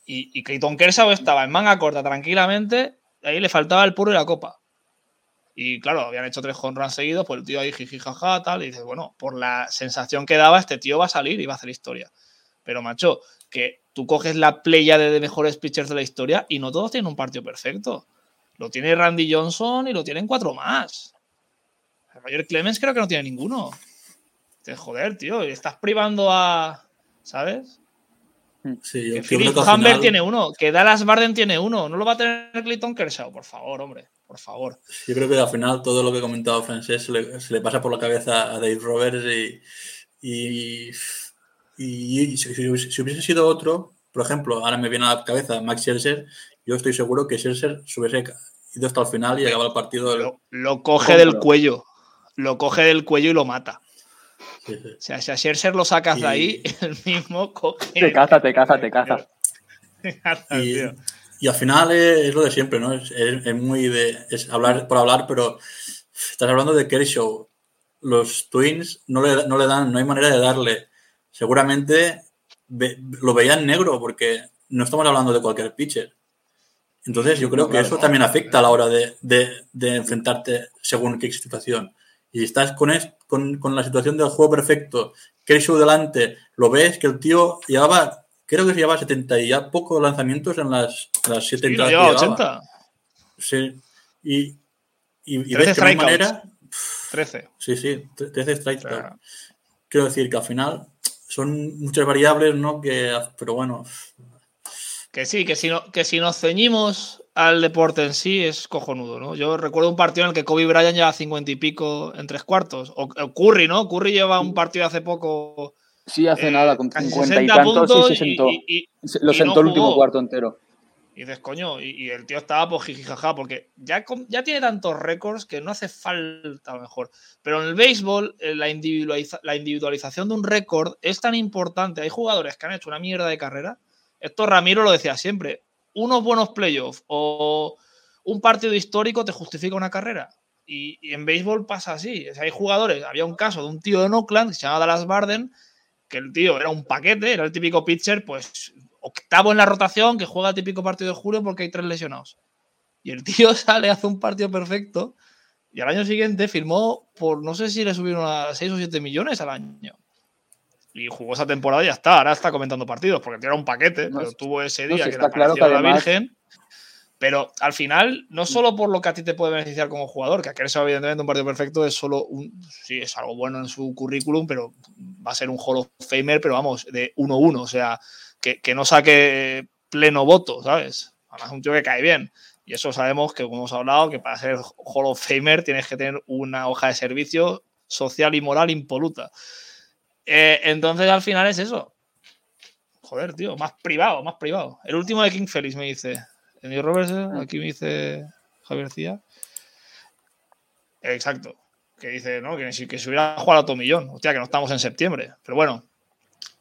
Y, y Clayton Kershaw estaba en manga corta tranquilamente, ahí le faltaba el puro y la copa. Y claro, habían hecho tres home runs seguidos, pues el tío ahí jiji jaja, tal, y dices, bueno, por la sensación que daba, este tío va a salir y va a hacer historia. Pero, macho, que tú coges la playa de mejores pitchers de la historia y no todos tienen un partido perfecto. Lo tiene Randy Johnson y lo tienen cuatro más. Roger Clemens creo que no tiene ninguno. joder, tío, estás privando a. ¿Sabes? Sí, yo que Philip Humber tiene uno, que Dallas Barden tiene uno. ¿No lo va a tener Clayton Kershaw? Por favor, hombre por favor. Yo creo que al final todo lo que ha comentado Francés se le, pasa por la cabeza a Dave Roberts y, y, si, hubiese sido otro, por ejemplo, ahora me viene a la cabeza Max Scherzer, yo estoy seguro que Scherzer se hubiese ido hasta el final y acaba el partido. Lo, coge del cuello, lo coge del cuello y lo mata. O sea, si a Scherzer lo sacas de ahí, el mismo coge. Te caza, te caza, te caza. y, y al final es, lo de siempre, ¿no? Es, muy de. Es hablar por hablar, pero estás hablando de Kershaw. Los Twins no le, no le dan, no hay manera de darle. Seguramente lo veían negro porque no estamos hablando de cualquier pitcher. Entonces yo creo que eso también afecta a la hora de, de, enfrentarte según qué situación. Y estás con, con, con, la situación del juego perfecto, Kershaw delante, lo ves que el tío llevaba creo que se lleva 70 y ya pocos lanzamientos en las, las 7 sí, lleva 80. Sí. Y, y, ves que de manera. 13. Sí, sí, 13 strikes. Quiero decir que al final son muchas variables, ¿no? Que, pero bueno, Que sí, que si, no, que si nos ceñimos al deporte en sí es cojonudo, ¿no? Yo recuerdo un partido en el que Kobe Bryant lleva cincuenta y pico en tres cuartos. O, Curry, ¿no? Curry lleva un partido hace poco. Sí, hace nada, con cincuenta y tantos y se sentó. lo sentó el último cuarto entero. Y dices, coño, y, el tío estaba por jijijaja, porque ya, ya tiene tantos récords que no hace falta a lo mejor. Pero en el béisbol, eh, la, la individualización de un récord es tan importante. Hay jugadores que han hecho una mierda de carrera. Esto Ramiro lo decía siempre. Unos buenos playoffs o un partido histórico te justifica una carrera. Y, en béisbol pasa así. hay jugadores. Había un caso de un tío de Oakland que se llama Dallas Barden, que el tío era un paquete, era el típico pitcher, pues octavo en la rotación, que juega el típico partido de julio porque hay tres lesionados. Y el tío sale, hace un partido perfecto y al año siguiente firmó por, no sé si le subieron a 6 o 7 millones al año. Y jugó esa temporada y ya está. Ahora está comentando partidos porque tío era un paquete, pero tuvo ese día que claro la Virgen. Pero al final, no solo por lo que a ti te puede beneficiar como jugador, que a eso evidentemente un partido perfecto es solo un, sí, es algo bueno en su currículum, pero va a ser un Hall of Famer, pero vamos, de 1-1, o sea, que, no saque pleno voto, ¿sabes? Además, un tío que cae bien. Y eso sabemos que, como hemos hablado, que para ser Hall of Famer tienes que tener una hoja de servicio social y moral impoluta. Eh, entonces, al final es eso. Joder, tío, más privado, más privado. El último de King Felix me dice. El Roberts, eh, aquí me dice Javier Cía. Exacto. Que dice, ¿no? Que, que se hubiera jugado a Tomillón. Hostia, que no estamos en septiembre. Pero bueno,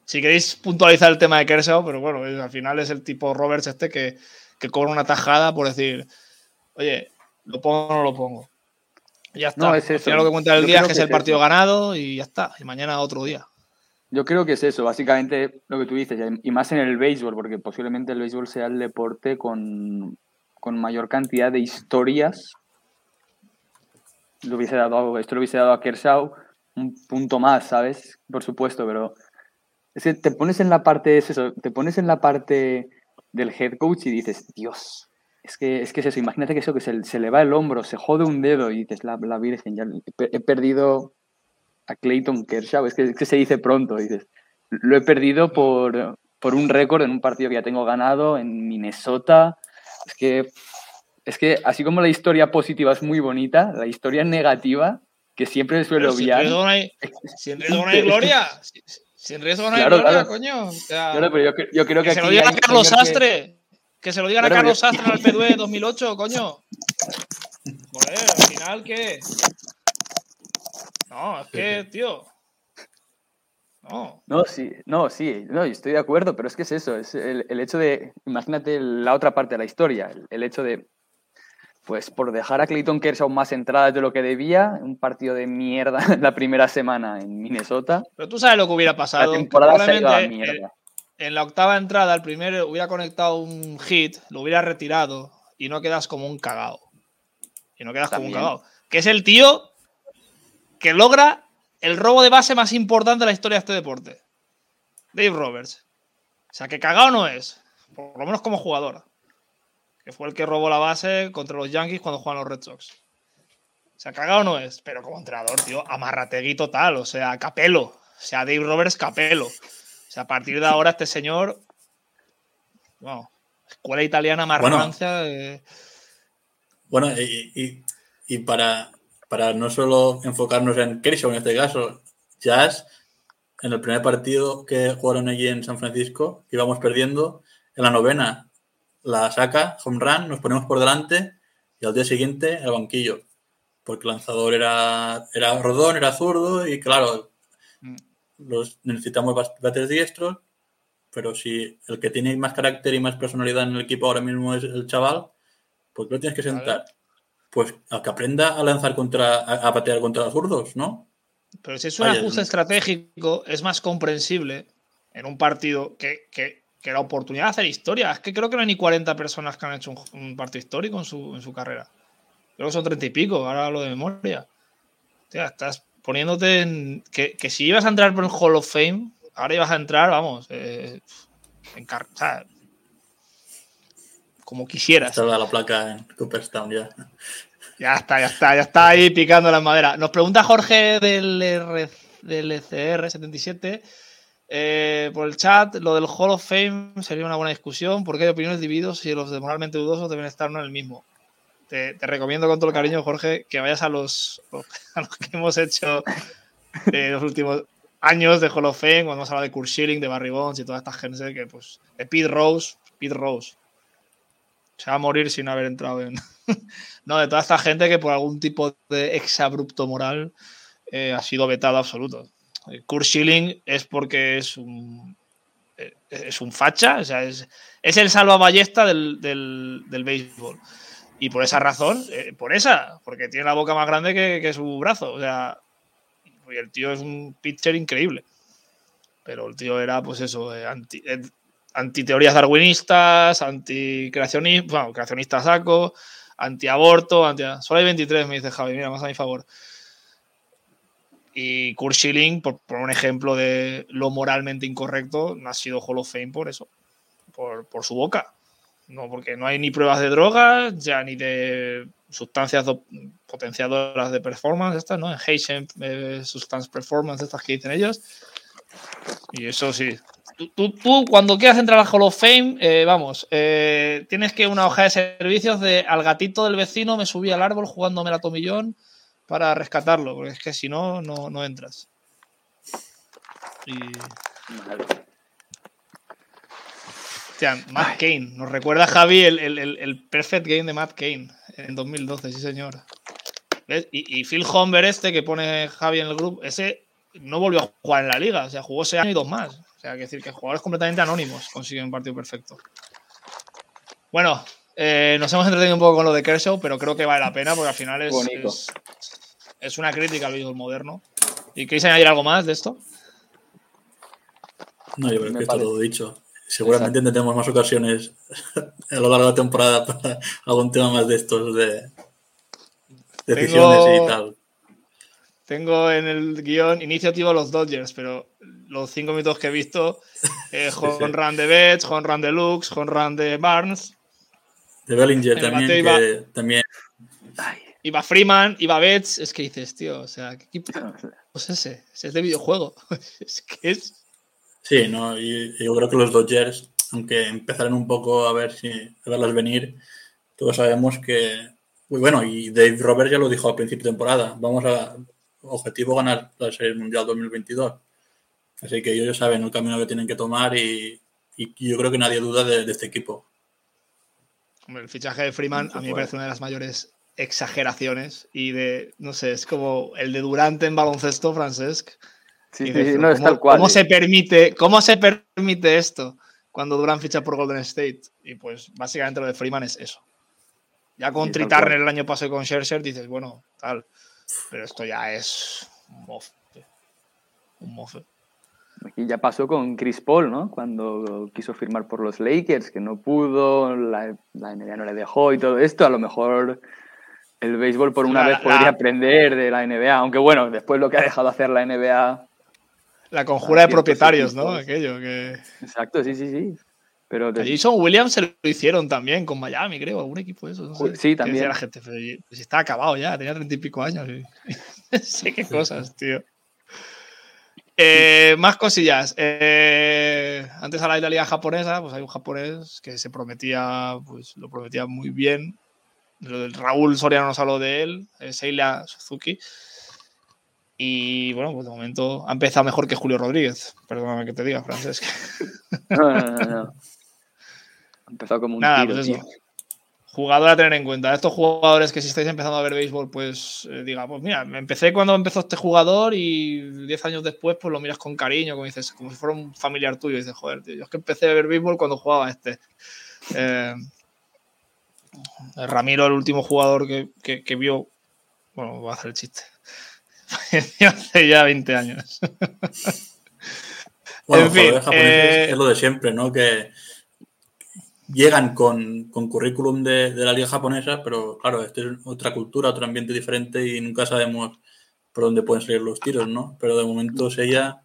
si queréis puntualizar el tema de Kershaw, pero bueno, al final es el tipo Roberts este que, cobra una tajada por decir, oye, ¿lo pongo o no lo pongo? Y ya está. No, es eso. lo que cuenta el día es que es el partido ganado y ya está. Y mañana otro día. Yo creo que es eso, básicamente lo que tú dices, y más en el béisbol, porque posiblemente el béisbol sea el deporte con, mayor cantidad de historias. Lo hubiese dado, esto lo hubiese dado a Kershaw un punto más, ¿sabes? Por supuesto, pero es que te pones en la parte, eso, te pones en la parte del head coach y dices, Dios, es que es, que es eso, imagínate que eso, que se, se le va el hombro, se jode un dedo y dices, la, la Virgen, ya he, perdido a Clayton Kershaw, es que, es que se dice pronto, dices, lo he perdido por, por un récord en un partido que ya tengo ganado en Minnesota, es que, es que así como la historia positiva es muy bonita, la historia negativa, que siempre suele obviar... Siempre no hay gloria. Sin riesgo no hay claro, coño. pero yo, yo, creo que. Que se lo digan a Carlos Sastre. Que... se lo digan a Carlos Sastre en el P2 2008, coño. Joder, al final, ¿qué? No, es que, tío. No. No, sí, no, sí, no, estoy de acuerdo, pero es que es eso, es el, el hecho de, imagínate la otra parte de la historia, el hecho de pues por dejar a Clayton Kershaw más entradas de lo que debía, un partido de mierda la primera semana en Minnesota. Pero tú sabes lo que hubiera pasado. La temporada se mierda. En la octava entrada, el primero hubiera conectado un hit, lo hubiera retirado y no quedas como un cagao. Y no quedas como un cagao. Que es el tío que logra el robo de base más importante de la historia de este deporte. Dave Roberts. O sea, que cagao no es. Por lo menos como jugador que fue el que robó la base contra los Yankees cuando juegan los Red Sox. Se ha cagado no es, pero como entrenador, tío, amarrategui total, o sea, capelo. O sea, Dave Roberts capelo. O sea, a partir de ahora este señor. Bueno, escuela italiana más bueno, Bueno, y, para, para no solo enfocarnos en Kershaw en este caso, Jazz, en el primer partido que jugaron allí en San Francisco, íbamos perdiendo, en la novena la saca, home run, nos ponemos por delante y al día siguiente el banquillo. Porque el lanzador era, era rodón, era zurdo y claro, mm. los necesitamos bates diestros, pero si el que tiene más carácter y más personalidad en el equipo ahora mismo es el chaval, pues lo tienes que sentar. Pues al que aprenda a lanzar contra, a, batear contra los zurdos, ¿no? Pero si es un ajuste estratégico, es más comprensible en un partido que, que que la oportunidad de hacer historia. Es que creo que no hay ni 40 personas que han hecho un, partido histórico en su, en su, carrera. Creo que son 30 y pico, ahora lo de memoria. O sea, estás poniéndote en. Que, si ibas a entrar por el Hall of Fame, ahora ibas a entrar, vamos, eh, en o sea, como quisieras. Está la placa en Cooperstown ya. Ya está, ya está, ya está ahí picando la madera. Nos pregunta Jorge del, del CR77 Eh, por el chat, lo del Hall of Fame sería una buena discusión. porque hay opiniones divididos si los de moralmente dudosos deben estar no en el mismo? Te, recomiendo con todo el cariño, Jorge, que vayas a los, a los que hemos hecho en los últimos años de Hall of Fame, cuando hemos hablado de Kurt Schilling, de Barry Bonds y toda esta gente que, pues, de Pete Rose, Pete Rose. Se va a morir sin haber entrado en. no, de toda esta gente que por algún tipo de exabrupto moral eh, ha sido vetado absoluto. Kurt Schilling es porque es un, eh, es un facha, o sea, es, es el salvaballesta del, del, del béisbol. Y por esa razón, eh, por esa, porque tiene la boca más grande que, que, su brazo. O sea, y el tío es un pitcher increíble. Pero el tío era, pues eso, eh, anti, eh, anti, teorías darwinistas, anti creacionistas, bueno, creacionista saco, anti aborto, anti. Solo hay 23, me dice Javi, mira, más a mi favor. Y Kurt Schilling, por, por, un ejemplo de lo moralmente incorrecto, no ha sido Hall of Fame por eso, por, su boca. No, porque no hay ni pruebas de drogas, ya ni de sustancias potenciadoras de performance, estas, ¿no? Enhancement eh, Substance Performance, estas que dicen ellos. Y eso sí. Tú, tú, tú cuando quieras entrar al Hall of Fame, eh, vamos, eh, tienes que una hoja de servicios de al gatito del vecino me subí al árbol jugándome la tomillón para rescatarlo, porque es que si no, no, no entras. Y... Hostia, Matt Kane. Nos recuerda Javi el, el, el, perfect game de Matt Kane en 2012, sí señor. ¿Ves? Y, y, Phil Humber este que pone Javi en el grupo, ese no volvió a jugar en la liga, o sea, jugó ese año y dos más. O sea, que decir que jugadores completamente anónimos consiguen un partido perfecto. Bueno, eh, nos hemos entretenido un poco con lo de Kershaw, pero creo que vale la pena porque al final es, es, es, una crítica al béisbol moderno. ¿Y queréis añadir algo más de esto? No, yo creo que está todo dicho. Seguramente Exacto. tendremos más ocasiones a lo largo de la temporada para algún tema más de estos de decisiones tengo, y tal. Tengo en el guion iniciativa los Dodgers, pero los cinco minutos que he visto, eh, home run de Betts, home run de Lux, home run de Barnes. De Bellinger también, que iba, también. Iba Freeman, iba Betts, es que dices, tío, o sea, ¿qué equipo es ese? Es de videojuego. es que es Sí, no, y yo creo que los Dodgers, aunque empezaron un poco a ver si a verlas venir, todos sabemos que, muy bueno, y Dave Roberts ya lo dijo al principio de temporada, vamos a objetivo ganar la Serie Mundial 2022. Así que ellos saben el camino que tienen que tomar y, y yo creo que nadie duda de, de este equipo. Hombre, el fichaje de Freeman a mí me parece una de las mayores exageraciones y de, no sé, es como el de Durante en baloncesto, Francesc. Sí, sí, no, es tal cual. ¿cómo se, permite, ¿Cómo se permite esto cuando Durant ficha por Golden State? Y pues básicamente lo de Freeman es eso. Ya con sí, Tritarner el año pasado con Scherzer dices, bueno, tal. Pero esto ya es un mofe. Un mofe. Aquí ya pasó con Chris Paul, ¿no? Cuando quiso firmar por los Lakers, que no pudo, la, la NBA no le dejó y todo esto. A lo mejor el béisbol por una la, vez podría la... aprender de la NBA, aunque bueno, después lo que ha dejado hacer la NBA la conjura de propietarios, ¿no? Aquello que. Exacto, sí, sí, sí. Pero de... Jason Williams se lo hicieron también con Miami, creo, algún equipo de esos. No sé. Sí, también. La gente, pero pues está acabado ya, tenía treinta y pico años. Y... sé qué cosas, tío. Eh, más cosillas. Eh, antes a la, la liga japonesa, pues hay un japonés que se prometía, pues lo prometía muy bien. Lo del Raúl Soriano nos habló de él, Seiya Suzuki. Y bueno, pues de momento ha empezado mejor que Julio Rodríguez. Perdóname que te diga, Francesc. No, no, no, no. Ha empezado como un Nada, tiro, pues tío. Jugador a tener en cuenta. Estos jugadores que si estáis empezando a ver béisbol, pues eh, diga, pues mira, me empecé cuando empezó este jugador y 10 años después, pues lo miras con cariño, como dices, como si fuera un familiar tuyo. Y dices, joder, tío, yo es que empecé a ver béisbol cuando jugaba este. Eh, Ramiro, el último jugador que, que, que vio, bueno, voy a hacer el chiste hace ya 20 años. bueno, en fin, eh... es lo de siempre, ¿no? Que llegan con, con currículum de, de, la liga japonesa, pero claro, esta es otra cultura, otro ambiente diferente y nunca sabemos por dónde pueden salir los tiros, ¿no? Pero de momento ella...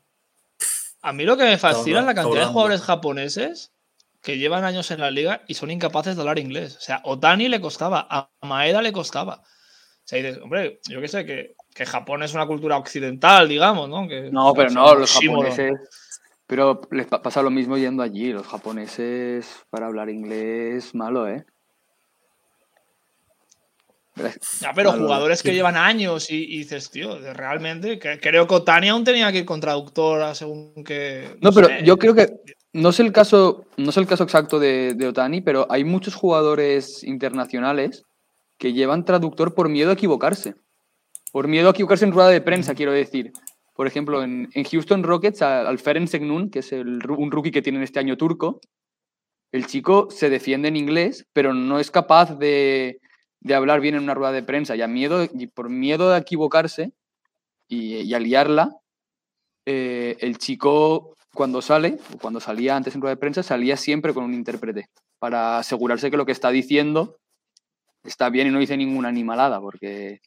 A mí lo que me fascina es la cantidad de jugadores japoneses que llevan años en la liga y son incapaces de hablar inglés. O sea, Otani le costaba, a Maeda le costaba. O sea, dices, hombre, yo qué sé, que que Japón es una cultura occidental, digamos, ¿no? Que, no, pero no, los japoneses, Pero les pa- pasa lo mismo yendo allí. Los japoneses, para hablar inglés, malo, ¿eh? Ya, pero Malo, jugadores que llevan años y, y dices, tío, de- realmente, creo que Otani aún tenía que ir con traductora según que. No, pero sé. yo creo que no es el caso, no es el caso exacto de, de Otani, pero hay muchos jugadores internacionales que llevan traductor por miedo a equivocarse. Por miedo a equivocarse en rueda de prensa, quiero decir. Por ejemplo, en, en Houston Rockets, al Ferenc Segnun, que es el, un rookie que tienen este año turco, el chico se defiende en inglés, pero no es capaz de, de hablar bien en una rueda de prensa. Y, a miedo, y por miedo a equivocarse y, y eh, el chico cuando sale, o cuando salía antes en rueda de prensa, salía siempre con un intérprete para asegurarse que lo que está diciendo está bien y no dice ninguna animalada, porque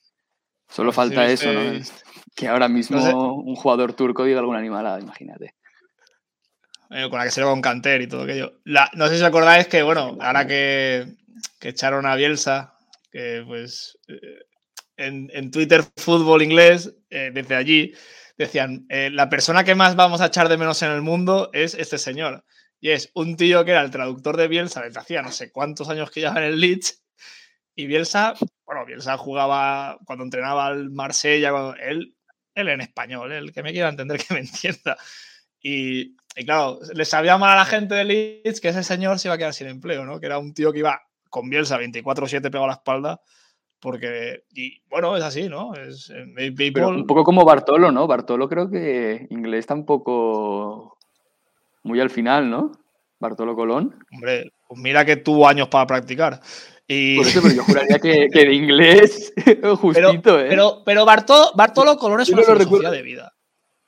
solo falta sí, eso, ¿no? sí. Que ahora mismo No sé. un jugador turco diga alguna animalada, imagínate. Eh, con la que se le con Canter y todo aquello. La- no sé si os acordáis que, bueno, ahora que, que echaron a Bielsa, que pues eh, en, en Twitter Fútbol Inglés, eh, desde allí, decían, la persona que más vamos a echar de menos en el mundo es este señor. Y es un tío que era el traductor de Bielsa desde hacía no sé cuántos años que lleva en el Leeds. Y Bielsa, bueno, Bielsa jugaba cuando entrenaba al Marsella, cuando- él, él en español, el que me quiera entender que me entienda. Y, y claro, le sabía mal a la gente de Leeds que ese señor se iba a quedar sin empleo, ¿no? Que era un tío que iba con Bielsa 24-7 pegado a la espalda. Porque, y bueno, es así, ¿no? Es, people- un poco como Bartolo, ¿no? Bartolo creo que inglés tampoco muy al final, ¿no? Bartolo Colón. Hombre, pues mira que tuvo años para practicar. Y, Por eso, pero yo juraría que, que de inglés pero, justito, ¿eh? pero, pero Bartolo, Bartolo Colón es una no filosofía de vida.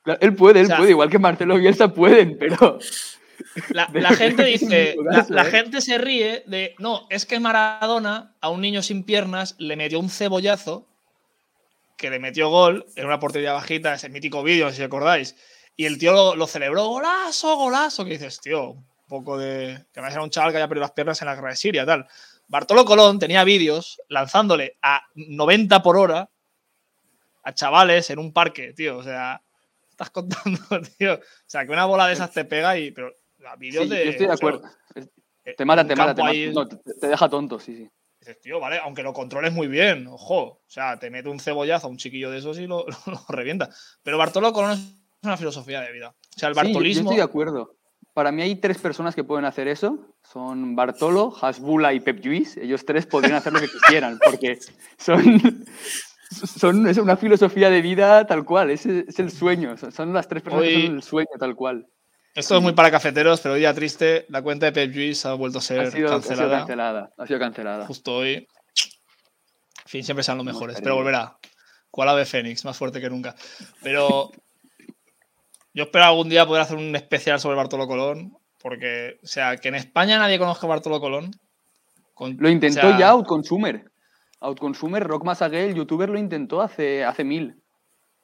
Claro, él puede, él o sea- puede, igual que Marcelo Bielsa pueden, pero La, gente dice, la, ¿eh? gente se ríe de, no, es que Maradona a un niño sin piernas le metió un cebollazo que le metió gol en una portería bajita, ese mítico vídeo, si acordáis. Y el tío lo, lo celebró, golazo, golazo, que dices, tío, un poco de... Que además era un chaval que había perdido las piernas en la guerra de Siria, tal. Bartolo Colón tenía vídeos lanzándole a 90 por hora a chavales en un parque, tío. O sea, estás contando, tío. O sea, que una bola de esas te pega y... Pero vídeos sí, de... yo estoy de sea, acuerdo. eh, Te mata, te mata, te, mata. No, te, deja tonto, sí, sí. Dices, tío, vale, aunque lo controles muy bien, ojo. O sea, te mete un cebollazo a un chiquillo de esos y lo, lo revienta. Pero Bartolo Colón es una filosofía de vida. O sea, el Sí, yo- bartolismo. estoy de acuerdo. Para mí hay tres personas que pueden hacer eso. Son Bartolo, Hasbula y Pep Lluís. Ellos tres podrían hacer lo que quisieran, porque son, son es una filosofía de vida tal cual. Es, es el sueño. Son- las tres personas que son el sueño tal cual. Esto es muy para cafeteros, pero día triste, la cuenta de Pep Lluís ha vuelto a ser Ha sido, ha sido cancelada. cancelada. Ha sido cancelada. Justo hoy. En fin, siempre sean los mejores, pero volverá. Cual ave Fénix, más fuerte que nunca. Pero yo espero algún día poder hacer un especial sobre Bartolo Colón, porque, o sea, que en España nadie conozca a Bartolo Colón. con- Lo intentó o sea, ya Outconsumer. Outconsumer, Rock el youtuber, lo intentó hace, hace mil.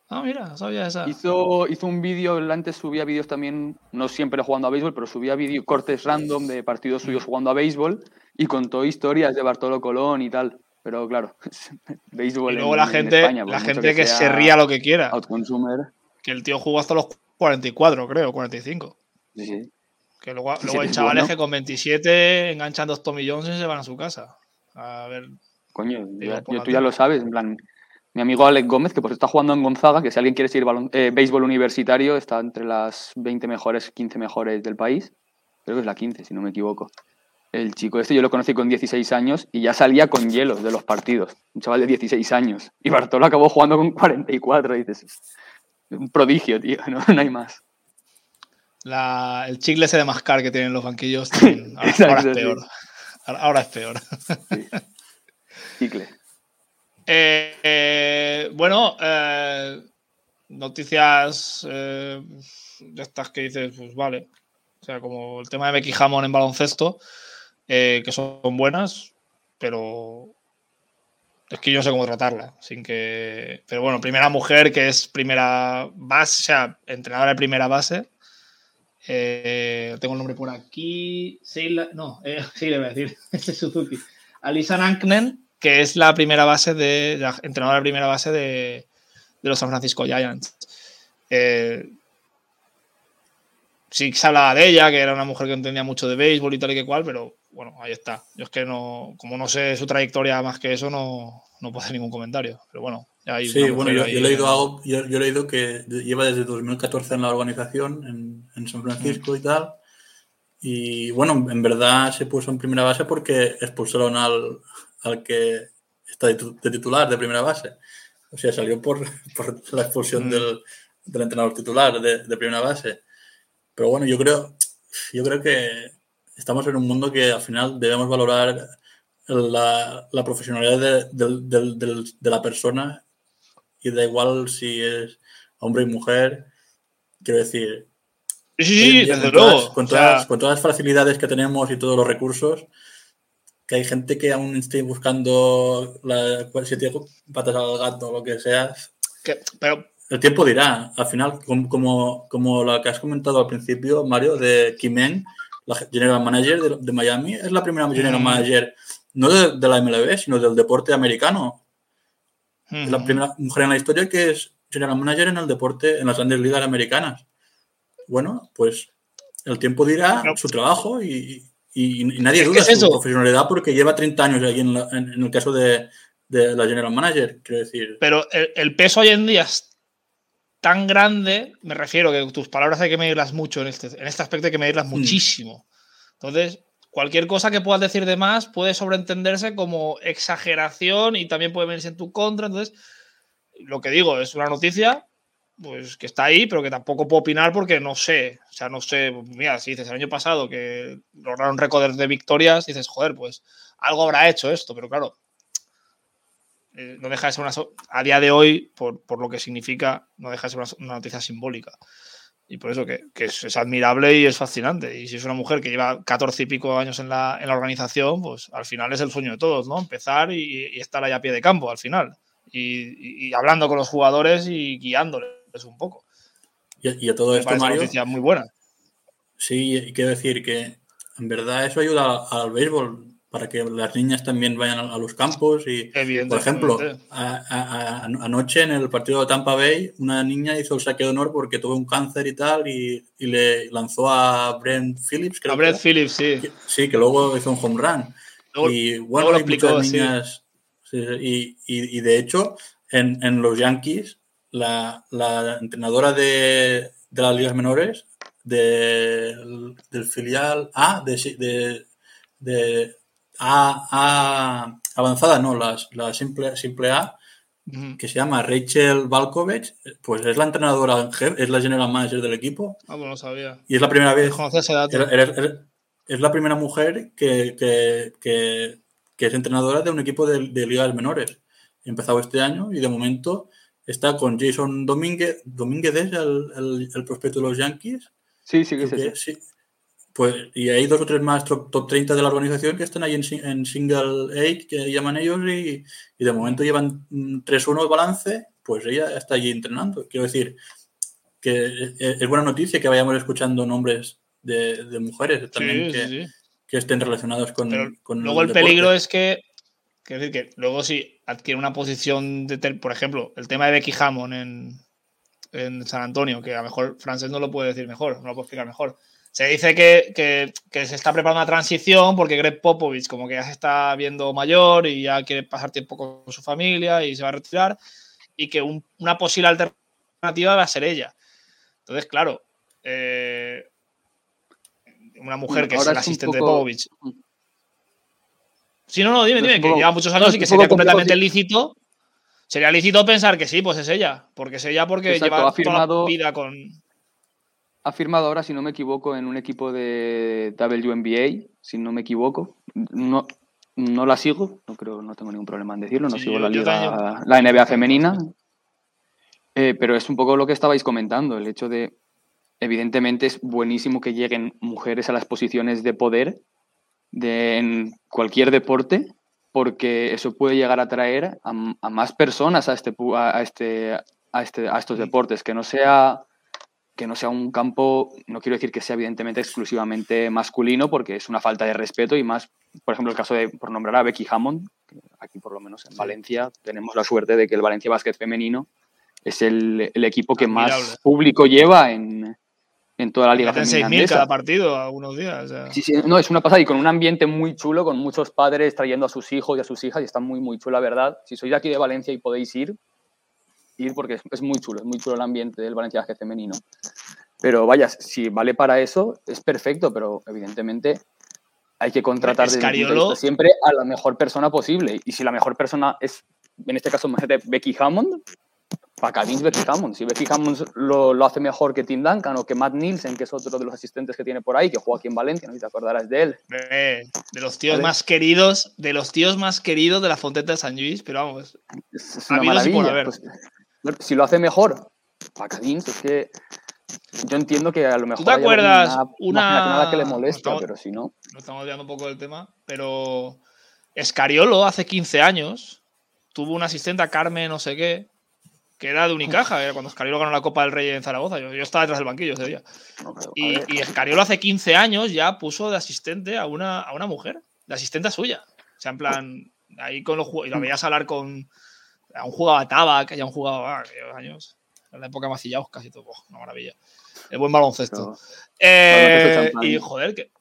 Ah, mira, no sabía esa. Hizo, hizo un vídeo, antes subía vídeos también, no siempre jugando a béisbol, pero subía vídeos cortes random de partidos suyos jugando a béisbol y contó historias de Bartolo Colón y tal. Pero claro, béisbol Y luego en- la en gente, España, la gente que, se sea ría lo que quiera. Outconsumer. Que el tío jugó hasta los 44, creo, 45. Sí, sí. Que luego, luego hay es chavales bueno. que con 27 enganchan dos tomillones y se van a su casa. A ver, Coño, ya- la tú ya lo sabes. En plan, mi amigo Alex Gómez, que pues está jugando en Gonzaga, que si alguien quiere seguir balon- eh, béisbol universitario, está entre las 20 mejores, 15 mejores del país. Creo que es la 15, si no me equivoco. El chico este yo lo conocí con 16 años y ya salía con hielos de los partidos. Un chaval de 16 años. Y Bartolo acabó jugando con 44. Y dices, un prodigio, tío. No, no hay más. la- el chicle ese de mascar que tienen los banquillos ahora, Exacto, ahora es peor. Ahora, ahora es peor. Chicle. Eh, eh, bueno, eh, noticias de estas que dices, pues vale. O sea, como el tema de Becky Hammond en baloncesto, que son buenas, pero es que yo no sé cómo tratarla. Sin que. Pero bueno, primera mujer que es primera base, o sea, entrenadora de primera base. Eh, tengo el nombre por aquí. Sheila, no, eh, sí, le voy a decir. Este es Suzuki. Alisa Nanknen, que es la primera base de. La entrenadora de primera base de, de los San Francisco Giants. Eh, sí se hablaba de ella, que era una mujer que entendía mucho de béisbol y tal y que cual, pero bueno, ahí está. Yo es que no, como no sé su trayectoria más que eso, no, no puedo hacer ningún comentario. Pero bueno, Sí, bueno, yo, he leído algo, yo, he leído que lleva desde 2014 en la organización, en, en San Francisco y tal. Y bueno, en verdad se puso en primera base porque expulsaron al, al que está de, titular de primera base. O sea, salió por, por la expulsión mm. del, del, entrenador titular de, de, primera base. Pero bueno, yo creo, yo creo que estamos en un mundo que al final debemos valorar la, la profesionalidad de, de, la persona y da igual si es hombre y mujer. Quiero decir, sí, desde luego. con, todas, con, todas, las facilidades que tenemos y todos los recursos, que hay gente que aún esté buscando la, si tiene patas al gato o lo que sea. pero... El tiempo dirá. Al final, como, como, lo que has comentado al principio, Mario, de Kimen, la general manager de, Miami, es la primera general mm. manager no de, la MLB, sino del deporte americano. Es la primera mujer en la historia que es general manager en el deporte, en las grandes ligas americanas. Bueno, pues el tiempo dirá su trabajo y, nadie duda de su profesionalidad porque lleva 30 años ahí en, el caso de, la general manager, quiero decir. Pero el, peso hoy en día es tan grande, me refiero que tus palabras hay que medirlas mucho en este, en este aspecto, hay que medirlas mm. muchísimo. Entonces, cualquier cosa que puedas decir de más puede sobreentenderse como exageración y también puede venirse en tu contra. Entonces, lo que digo es una noticia, pues que está ahí, pero que tampoco puedo opinar porque no sé. O sea, no sé. Mira, si dices el año pasado que lograron récord de victorias, dices, joder, pues algo habrá hecho esto, pero claro. Eh, no deja de ser una. A día de hoy, por, por, lo que significa, no deja de ser una noticia simbólica. Y por eso que, es, admirable y es fascinante. Y si es una mujer que lleva 14 y pico años en la, en la organización, pues al final es el sueño de todos, ¿no? Empezar y, estar ahí a pie de campo al final. Y, hablando con los jugadores y guiándoles un poco. Y, a todo esto, Mario. Una muy buena. Sí, y quiero decir que en verdad eso ayuda al béisbol para que las niñas también vayan a, los campos. Y, por ejemplo, anoche en el partido de Tampa Bay, una niña hizo el saque de honor porque tuvo un cáncer y tal, y, le lanzó a Brent Phillips. a Brent Phillips, sí. sí, que luego hizo un home run. y bueno, hay muchas niñas. y, de hecho, en, los Yankees, la, entrenadora de, las ligas menores del filial A de, de a, avanzada, no, la, simple, simple A, que se llama Rachel Balkovich, pues es la entrenadora es la general manager del equipo. Ah, pues no sabía. Y es la primera vez. es la primera mujer que, es entrenadora de un equipo de, ligas menores. Empezado este año y de momento está con Jason Domínguez. ¿Domínguez es el, el, prospecto de los Yankees? Sí, sí, que sí. Pues, y hay dos o tres más top, 30 de la organización que están ahí en, single eight, que llaman ellos, y, de momento llevan 3-1 de balance, pues ella está allí entrenando. Quiero decir que es buena noticia que vayamos escuchando nombres de, mujeres también que, estén relacionados con, Luego el, peligro es que, decir que luego si adquiere una posición de, por ejemplo, el tema de Becky Hammond en, en San Antonio, que a lo mejor Frances no lo puede decir mejor, no lo puede explicar mejor se dice que, se está preparando una transición porque Greg Popovich como que ya se está viendo mayor y ya quiere pasar tiempo con su familia y se va a retirar y que una posible alternativa va a ser ella. Entonces, claro, eh, una mujer que es la asistente de Popovich. Si no, no, dime, dime, que lleva muchos años y que sería completamente lícito. Sería lícito pensar que sí, pues es ella. Porque es ella porque lleva toda la vida con ha firmado ahora, si no me equivoco, en un equipo de WNBA, si no me equivoco. No, no la sigo, no creo, no tengo ningún problema en decirlo, no sigo la liga, la NBA femenina. Eh, pero es un poco lo que estabais comentando, el hecho de, evidentemente es buenísimo que lleguen mujeres a las posiciones de poder de, en cualquier deporte, porque eso puede llegar a atraer a, más personas a este, a, este, a, este, a estos deportes, que no sea que no sea un campo, no quiero decir que sea evidentemente exclusivamente masculino, porque es una falta de respeto y más, por ejemplo, el caso de, por nombrar a Becky Hammond, aquí por lo menos en Valencia tenemos la suerte de que el Valencia Básquet Femenino es el, equipo que más público lleva en, en toda la liga Hacen femenina 6.000 andesa. cada partido algunos días. o sea. Sí, sí, no, es una pasada y con un ambiente muy chulo, con muchos padres trayendo a sus hijos y a sus hijas y está muy, muy chulo, la verdad. Si sois de aquí de Valencia y podéis ir, ir porque es, es muy chulo, es muy chulo el ambiente del valenciaje femenino. Pero vaya, si vale para eso, es perfecto, pero evidentemente hay que contratar desde siempre a la mejor persona posible. Y si la mejor persona es, en este caso, Becky Hammond, para Vince Becky Hammond. Si Becky Hammond lo, lo hace mejor que Tim Duncan o que Matt Nielsen, que es otro de los asistentes que tiene por ahí, que juega aquí en Valencia, no sé si te acordarás de él. Eh, De los tíos Vale. más queridos, de los tíos más queridos de la Fonteta de San Luis, pero vamos, Es, una y por maravilla. haber. Pues, si lo hace mejor, Pacadins, es que yo entiendo que a lo mejor te hay acuerdas una- máquina que nada que le molesta, estamos- pero si no, nos estamos olvidando un poco del tema, pero Escariolo hace 15 años tuvo una asistente a Carmen no sé qué, que era de Unicaja, era cuando Escariolo ganó la Copa del Rey en Zaragoza. Yo, yo estaba detrás del banquillo ese día. no, Y, y Escariolo hace 15 años ya puso de asistente a una, a una mujer, de asistente suya. O sea, en plan, ahí con los y lo veías hablar con. Aún jugaba Tabac, ya un jugado ah, aquellos años. En la época de Macillaos, casi todo. Buah, una maravilla. El buen baloncesto. Eh, y joder, que,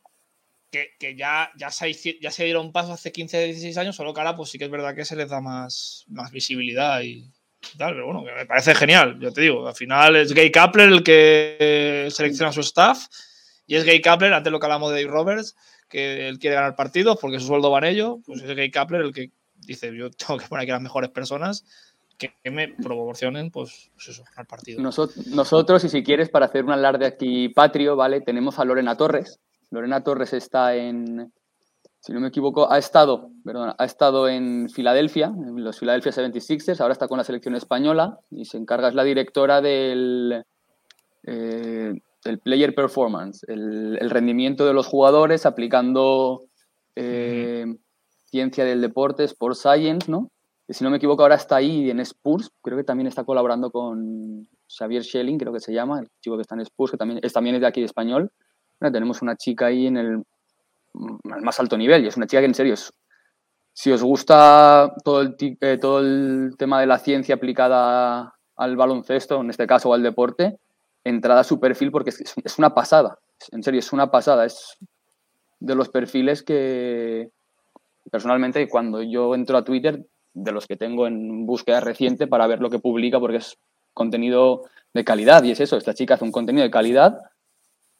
que, que ya, ya, se, ya se dieron paso hace 15, 16 años, solo que ahora pues sí que es verdad que se les da más, más visibilidad y, y tal, pero bueno, que me parece genial, yo te digo, al final es Gay Kapler el que selecciona a su staff y es Gay Kapler, antes lo que hablamos de Dave Roberts, que él quiere ganar partidos porque su sueldo va en ello, pues es Gay Kapler el que dice yo tengo que poner aquí las mejores personas que, me proporcionen pues, pues eso, partidos. Noso- nosotros, y si quieres, para hacer un alarde aquí patrio, ¿vale? Tenemos a Lorena Torres. Lorena Torres está en, si no me equivoco, ha estado, perdón, ha estado en Filadelfia, en los Philadelphia 76ers, ahora está con la selección española y se encarga, es la directora del, eh, del player performance, el, el rendimiento de los jugadores aplicando eh, ciencia del deporte, sport science, ¿no? Si no me equivoco ahora está ahí en Spurs, creo que también está colaborando con Xavier Schelling, creo que se llama, el chico que está en Spurs, que también es, también es de aquí español. Bueno, tenemos una chica ahí en el mm, más alto nivel y es una chica que en serio es, si os gusta todo el, eh, todo el tema de la ciencia aplicada al baloncesto, en este caso o al deporte, entrada a su perfil porque es, es una pasada, en serio, es una pasada, es de los perfiles que personalmente cuando yo entro a Twitter, de los que tengo en búsqueda reciente para ver lo que publica porque es contenido de calidad y es eso, esta chica hace un contenido de calidad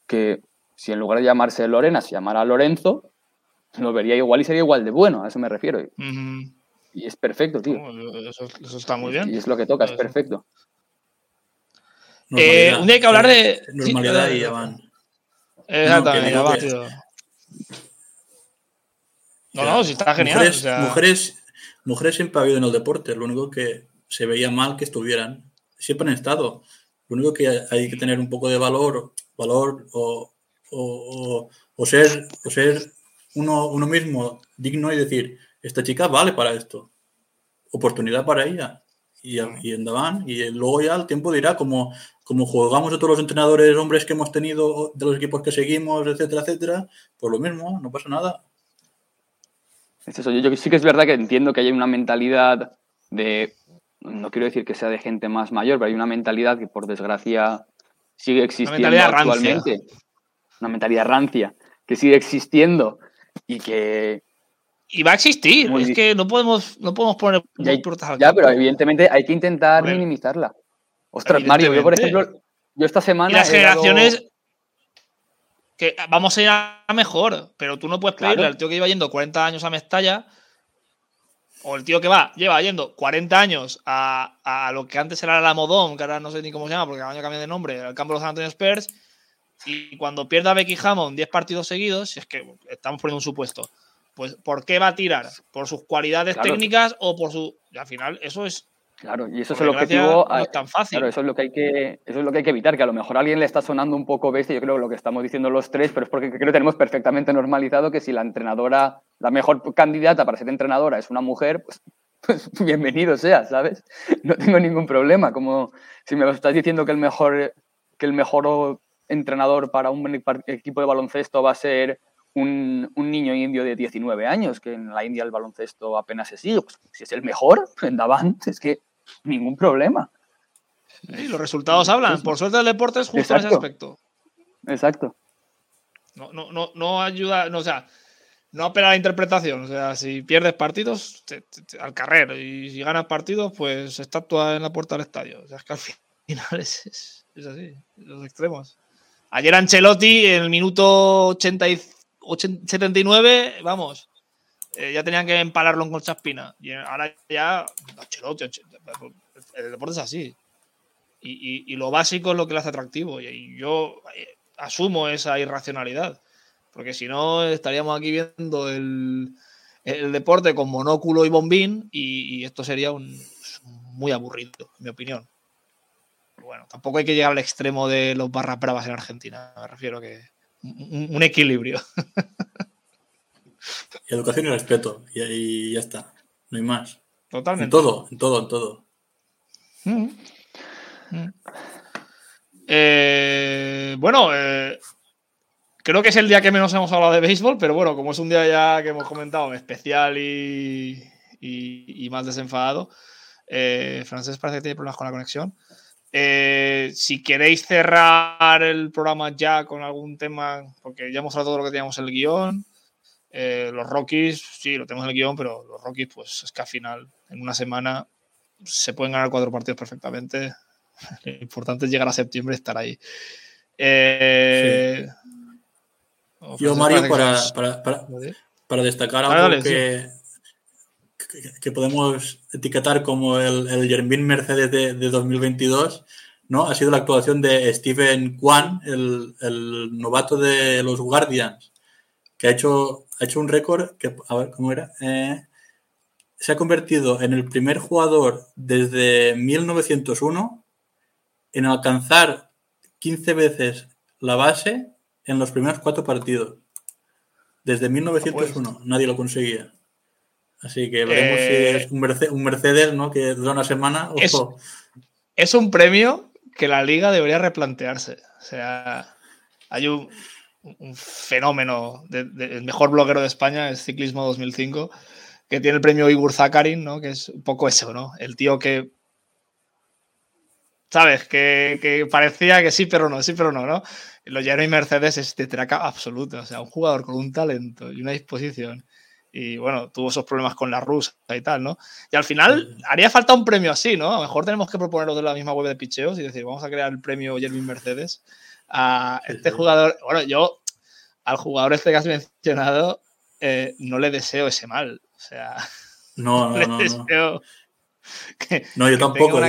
que si en lugar de llamarse Lorena se llamara Lorenzo, lo vería igual y sería igual de bueno, a eso me refiero. Y es perfecto, tío. Bueno, Eso, eso está muy Y bien. es lo que toca, es perfecto. Eh, un día hay que hablar de- Normalidad sí, y ya van. Exactamente, No. No, si está genial. Mujeres, o sea, mujeres, mujeres siempre ha habido en el deporte, lo único que se veía mal que estuvieran. Siempre han estado. Lo único que hay que tener un poco de valor, valor o, o- o- ser, o ser uno, uno mismo digno y decir, esta chica vale para esto. Oportunidad para ella. Y, y andaban. Y luego ya el tiempo dirá, como, como jugamos a todos los entrenadores hombres que hemos tenido de los equipos que seguimos, etcétera, etcétera, pues lo mismo, no pasa nada. Es eso, yo, yo sí que es verdad que entiendo que hay una mentalidad de, no quiero decir que sea de gente más mayor, pero hay una mentalidad que por desgracia sigue existiendo rancia. actualmente. Una mentalidad rancia que sigue existiendo y que y va a existir. Muy es que no podemos, no podemos poner ya, pero evidentemente hay que intentar minimizarla. Ostras, Mario, yo por ejemplo, yo esta semana Y las dado- generaciones. Que vamos a ir a mejor, pero tú no puedes pedirle Claro. al tío que lleva yendo 40 años a Mestalla, o el tío que va, lleva yendo 40 años a, a lo que antes era la Modón, que ahora no sé ni cómo se llama, porque cada año cambia de nombre, al campo de los San Antonio Spurs, y cuando pierda Becky Hammond 10 partidos seguidos, si es que estamos poniendo un supuesto, pues ¿por qué va a tirar? ¿Por sus cualidades Claro. técnicas o por su...? Y al final, eso es... Claro, y eso es el objetivo. no es tan fácil. Claro, eso es lo que hay que, eso es lo que hay que evitar, que a lo mejor a alguien le está sonando un poco bestia, yo creo lo que estamos diciendo los tres, pero es porque creo que tenemos perfectamente normalizado que si la entrenadora, la mejor candidata para ser entrenadora es una mujer, pues, pues bienvenido sea, ¿sabes? No tengo ningún problema. Como si me estás diciendo que el mejor, que el mejor entrenador para un equipo de baloncesto va a ser un, un niño indio de 19 años, que en la India el baloncesto apenas se sigue, pues si es el mejor, en Davant, es que ningún problema. Y los resultados hablan. Por suerte el deporte es justo en ese Exacto. aspecto. Exacto. No, no, no, no ayuda, no, o sea, no apela a la interpretación. O sea, si pierdes partidos, al carrer. Y si ganas partidos, pues estatua en la puerta del estadio. O sea, es que al final es, es, así, los extremos. Ayer Ancelotti, en el minuto 80 79, vamos, eh, ya tenían que empalarlo en Concha Espina. Y ahora ya, Ancelotti, el deporte es así. Y, y, lo básico es lo que le hace atractivo. Y, yo eh, asumo esa irracionalidad. Porque si no, estaríamos aquí viendo el, el deporte con monóculo y bombín. Y, esto sería un, muy aburrido, en mi opinión. Bueno, tampoco hay que llegar al extremo de los barras bravas en Argentina. Me refiero a que un, equilibrio. educación y respeto. Y ahí ya está. No hay más. Totalmente. En todo, en todo, en todo. Mm. Mm. Eh, bueno, eh, creo que es el día que menos hemos hablado de béisbol, pero bueno, como es un día ya que hemos comentado especial y, más desenfadado, eh, Francés parece que tiene problemas con la conexión. si queréis cerrar el programa ya con algún tema, porque ya hemos hablado todo lo que teníamos en el guion. Los Rockies, sí, lo tenemos en el guion, pero los Rockies, pues es que al final, en una semana, se pueden ganar cuatro partidos perfectamente. Lo importante es llegar a septiembre y estar ahí. Eh, Yo, Mario, para, para, destacar algo que, que, podemos etiquetar como el, el Germín Mercedes de, 2022, ¿no? Ha sido la actuación de Steven Kwan, el, el novato de los Guardians, que ha hecho, ha hecho un récord que, a ver, ¿cómo era? Eh, se ha convertido en el primer jugador desde 1901 en alcanzar 15 veces la base en los primeros cuatro partidos. Desde 1901 pues nadie lo conseguía. Así que veremos si eh, es un Mercedes, ¿no? que dura una semana. Es, un premio que la liga debería replantearse. O sea, hay un, fenómeno. el mejor bloguero de España es Ciclismo 2005 que tiene el premio Igor Zakarin, ¿no? Que es un poco eso, ¿no? El tío que. ¿Sabes? Que, parecía que sí, pero no, sí, pero no, ¿no? Lo y Mercedes es de traca absoluta. O sea, un jugador con un talento y una disposición. Y bueno, tuvo esos problemas con la rusa y tal, ¿no? Y al final haría falta un premio así, ¿no? A lo mejor tenemos que proponerlo de la misma web de picheos y decir, vamos a crear el premio Jeremy Mercedes a este jugador. Bueno, yo al jugador este que has mencionado eh, no le deseo ese mal. O sea, no, no, no, no. no, yo tampoco.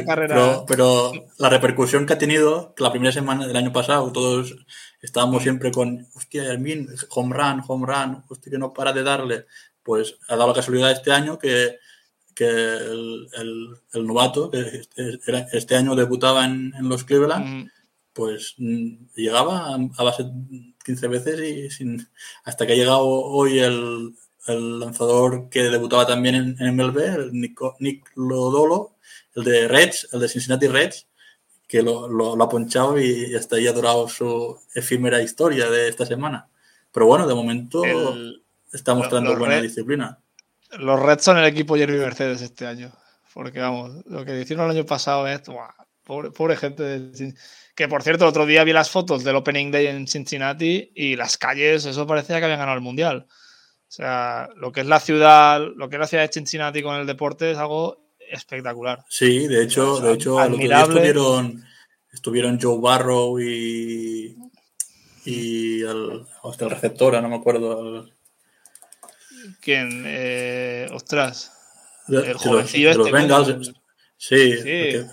Pero, la repercusión que ha tenido, que la primera semana del año pasado, todos estábamos mm. siempre con, hostia, Hermín, home run, home run, hostia, que no para de darle. Pues ha dado la casualidad este año que, que el, el, novato, que este, este, año debutaba en, en los Cleveland, mm. Pues mm, llegaba a base 15 veces y sin, hasta que ha llegado hoy el, el lanzador que debutaba también en, en MLB, el Nick, Lodolo, el de Reds, el de Cincinnati Reds, que lo, lo, ha ponchado y hasta ahí ha durado su efímera historia de esta semana. Pero bueno, de momento está mostrando buena disciplina. Los Reds son el equipo Jerry Mercedes este año. Porque vamos, lo que hicieron el año pasado es. pobre, pobre, gente. Que por cierto, el otro día vi las fotos del Opening Day en Cincinnati y las calles, eso parecía que habían ganado el mundial. O sea, lo que es la ciudad, lo que es la ciudad de Cincinnati con el deporte es algo espectacular. Sí, de hecho, de hecho, estuvieron, estuvieron Joe Barrow y, y el, hostia, el receptora, no me acuerdo. ¿Quién? Eh, ostras. el jovencillo este. Los Bengals. Sí. Sí.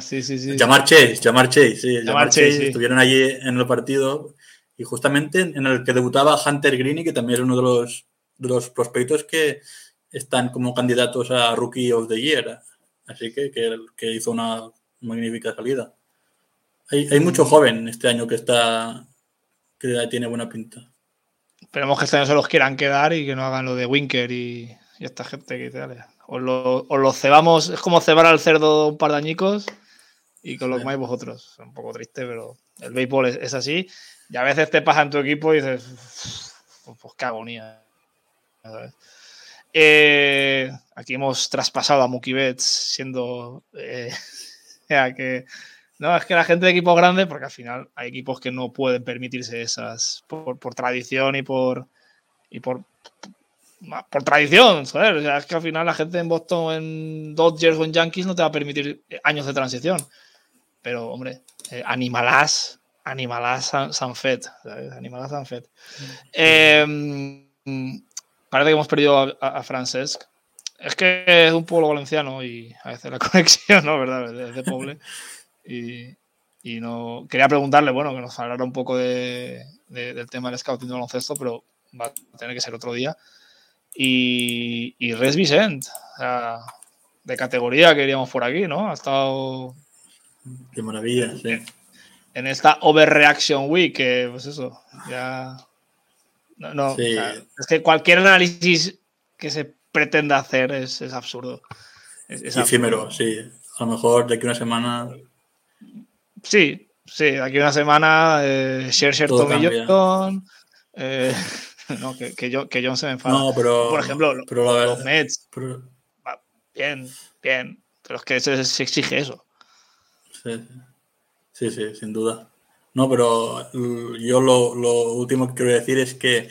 Sí, sí, Llamar Chase, llamar Chase, sí. Llamar, Chase, estuvieron allí en el partido y justamente en el que debutaba Hunter Greene, que también es uno de los, de los prospectos que están como candidatos a Rookie of the Year. Así que, que, hizo una magnífica salida. Hay, hay, mucho joven este año que está que tiene buena pinta. Esperemos que este año se los quieran quedar y que no hagan lo de Winker y, esta gente que tal. O lo, lo, cebamos, es como cebar al cerdo un par de añicos y con lo que más vosotros. Es un poco triste, pero el béisbol es así. Y a veces te pasa en tu equipo y dices, pues qué agonía. Eh, aquí hemos traspasado a Mookie Betts siendo eh, que No, es que la gente de equipos grandes, porque al final hay equipos que no pueden permitirse esas por, por tradición y por y por por tradición, joder. O sea, es que al final la gente en Boston, en Dodgers o en Yankees no te va a permitir años de transición. Pero, hombre, eh, animalás, animalás San, Sanfet, ¿sabes? Animalás Sanfet. Eh, parece que hemos perdido a, a, a Francesc. Es que es un pueblo valenciano y a veces la conexión, ¿no? ¿Verdad? Es de pobre. Y, y, no. Quería preguntarle, bueno, que nos hablara un poco de, de, del tema del scouting de baloncesto, pero va a tener que ser otro día. Y, y Res Vicent, o sea, de categoría que iríamos por aquí, ¿no? Ha estado. Qué maravilla, sí. En, en esta Overreaction Week, que pues eso, ya. No, no sí. o sea, es que cualquier análisis que se pretenda hacer es, es absurdo. Es, es Efímero, absurdo. sí. A lo mejor de aquí a una semana. Sí, sí, de aquí a una semana, eh, Scherzer Tomillón. Eh, no, que, que, yo, que John se me enfada. No, pero. Por ejemplo, pero los, los Mets. Pero, bien, bien. Pero es que se, se exige eso. Sí, sí, sí, sin duda. No, pero yo lo, lo, último que quiero decir es que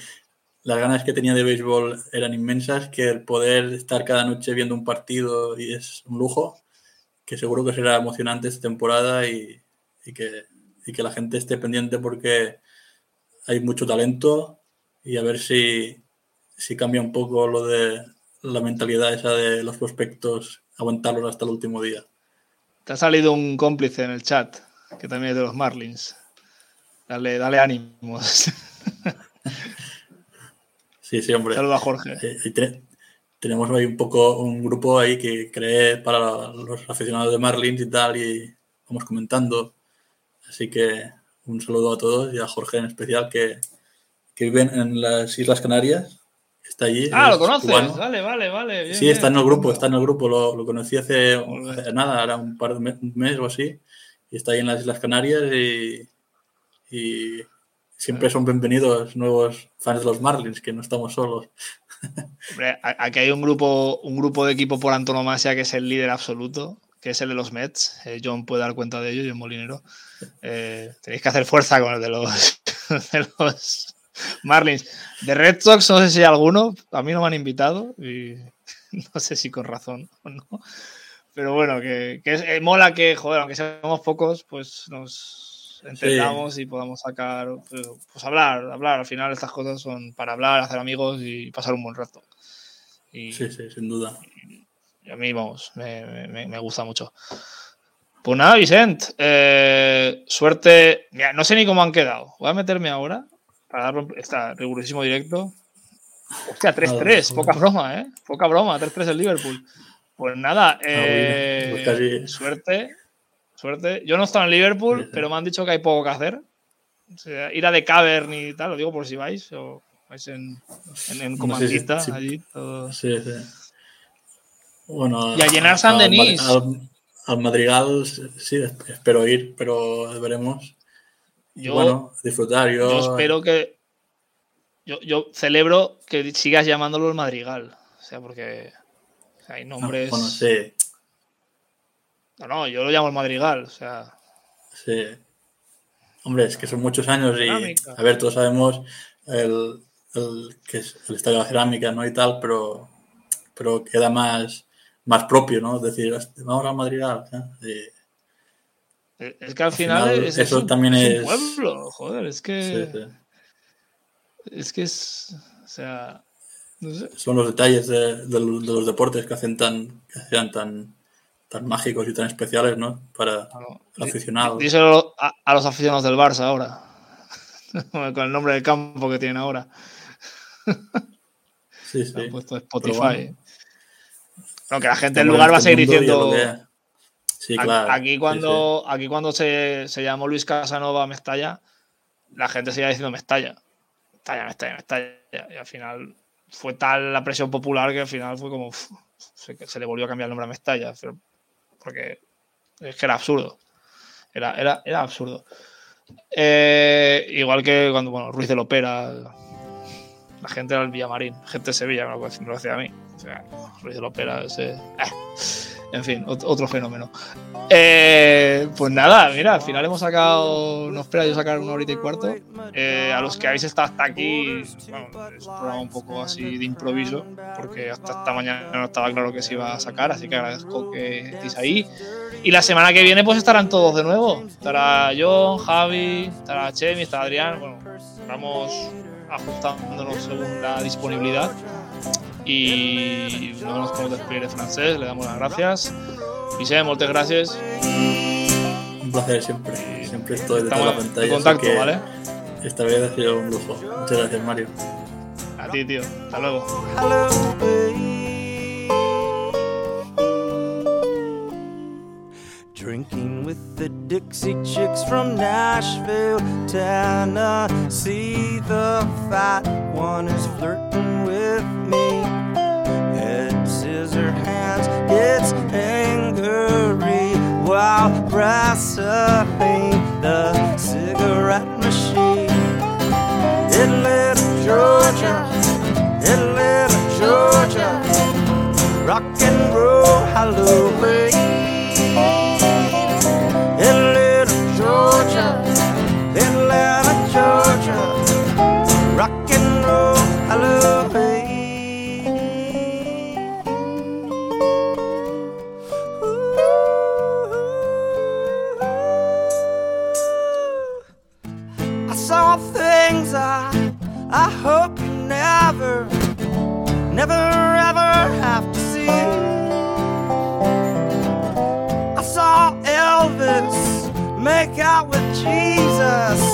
las ganas que tenía de béisbol eran inmensas, que el poder estar cada noche viendo un partido y es un lujo, que seguro que será emocionante esta temporada y, y, que, y que la gente esté pendiente porque hay mucho talento y a ver si, si cambia un poco lo de la mentalidad esa de los prospectos, aguantarlos hasta el último día. Te ha salido un cómplice en el chat, que también es de los Marlins. Dale, dale ánimos. Sí, sí, hombre. Saluda a Jorge. Eh, te, tenemos ahí un poco un grupo ahí que cree para los aficionados de Marlins y tal, y vamos comentando. Así que un saludo a todos y a Jorge en especial que, que vive en las Islas Canarias. Está allí. Ah, lo conoces. Cubano. Vale, vale, vale. Bien, sí, está en el grupo, está en el grupo. Lo, lo conocí hace, hace, nada, era un par de mes, un mes o así. Y está ahí en las Islas Canarias y, y siempre son bienvenidos nuevos fans de los Marlins, que no estamos solos. Hombre, aquí hay un grupo, un grupo de equipo por antonomasia que es el líder absoluto, que es el de los Mets. Eh, John puede dar cuenta de ello, John Molinero. Eh, tenéis que hacer fuerza con el de los, de los Marlins. De Red Sox, no sé si hay alguno, a mí no me han invitado y no sé si con razón o no. Pero bueno, que, que es, eh, mola que, joder, aunque seamos pocos, pues nos entendamos sí. y podamos sacar, pues, pues, hablar, hablar. Al final estas cosas son para hablar, hacer amigos y pasar un buen rato. Y, sí, sí, sin duda. Y a mí, vamos, me, me, me gusta mucho. Pues nada, Vicent, eh, suerte. Mira, no sé ni cómo han quedado. Voy a meterme ahora para dar este rigurosísimo directo. Hostia, 3-3, poca broma, ¿eh? Poca broma, 3-3 el Liverpool. Pues nada, eh, pues suerte, suerte. Yo no estaba en Liverpool, sí, pero me han dicho que hay poco que hacer. O sea, ir a The Cavern y tal, lo digo por si vais, o vais en, en, en comandita, no sé si, allí. Todo. Sí, sí. Bueno, y a llenar San Denis. Al, al, Madrigal, sí, espero ir, pero veremos. Yo, bueno, disfrutar. Yo, yo espero que. Yo, yo, celebro que sigas llamándolo el Madrigal. O sea, porque hay nombres. No, bueno, sí. No, no, yo lo llamo el Madrigal. O sea. Sí. Hombre, es que son muchos años y. Cerámica. A ver, todos sabemos el, el, que es el estadio de la cerámica, ¿no? Y tal, pero, pero queda más, más propio, ¿no? Es decir, vamos al Madrigal. ¿eh? Es que al, al final, final, es, eso es un, también es. Un pueblo, joder, es que. Sí, sí. Es que es. O sea. No sé. Son los detalles de, de, de, los deportes que hacen tan. que sean tan, tan mágicos y tan especiales, ¿no? Para claro. el aficionado. Díselo a, a, los aficionados del Barça ahora. Con el nombre del campo que tienen ahora. Sí, sí. Han puesto Spotify. Bueno. Bueno, que la gente del lugar va a seguir diciendo. Sí, claro. Aquí cuando, sí, sí. Aquí cuando se, se, llamó Luis Casanova Mestalla, la gente seguía diciendo Mestalla. Mestalla, Mestalla, Mestalla. Y al final fue tal la presión popular que al final fue como. Uf, se, se, le volvió a cambiar el nombre a Mestalla. Porque es que era absurdo. Era, era, era absurdo. Eh, igual que cuando, bueno, Ruiz de Lopera, la gente era el Villamarín, gente de Sevilla, me lo, me lo decía a mí. O sea, Ruiz de Lopera, ese. Eh. En fin, otro fenómeno. Eh, pues nada, mira, al final hemos sacado, no espera yo sacar una horita y cuarto. Eh, a los que habéis estado hasta aquí, bueno, es un programa un poco así de improviso, porque hasta esta mañana no estaba claro que se iba a sacar, así que agradezco que estéis ahí. Y la semana que viene pues estarán todos de nuevo. Estará John, Javi, estará Chemi, estará Adrián. Bueno, estamos ajustándonos según la disponibilidad. Y no nos podemos despedir de francés, le damos las gracias. Vicente, muchas gracias. Un placer siempre. Siempre estoy detrás de la pantalla. En contacto, ¿vale? Esta vez ha sido un lujo. Muchas gracias, Mario. A ti, tío. Hasta luego. Gets angry while wrestling the cigarette machine. In little Georgia, little Georgia, rock and roll Halloween. Never ever have to see. I saw Elvis make out with Jesus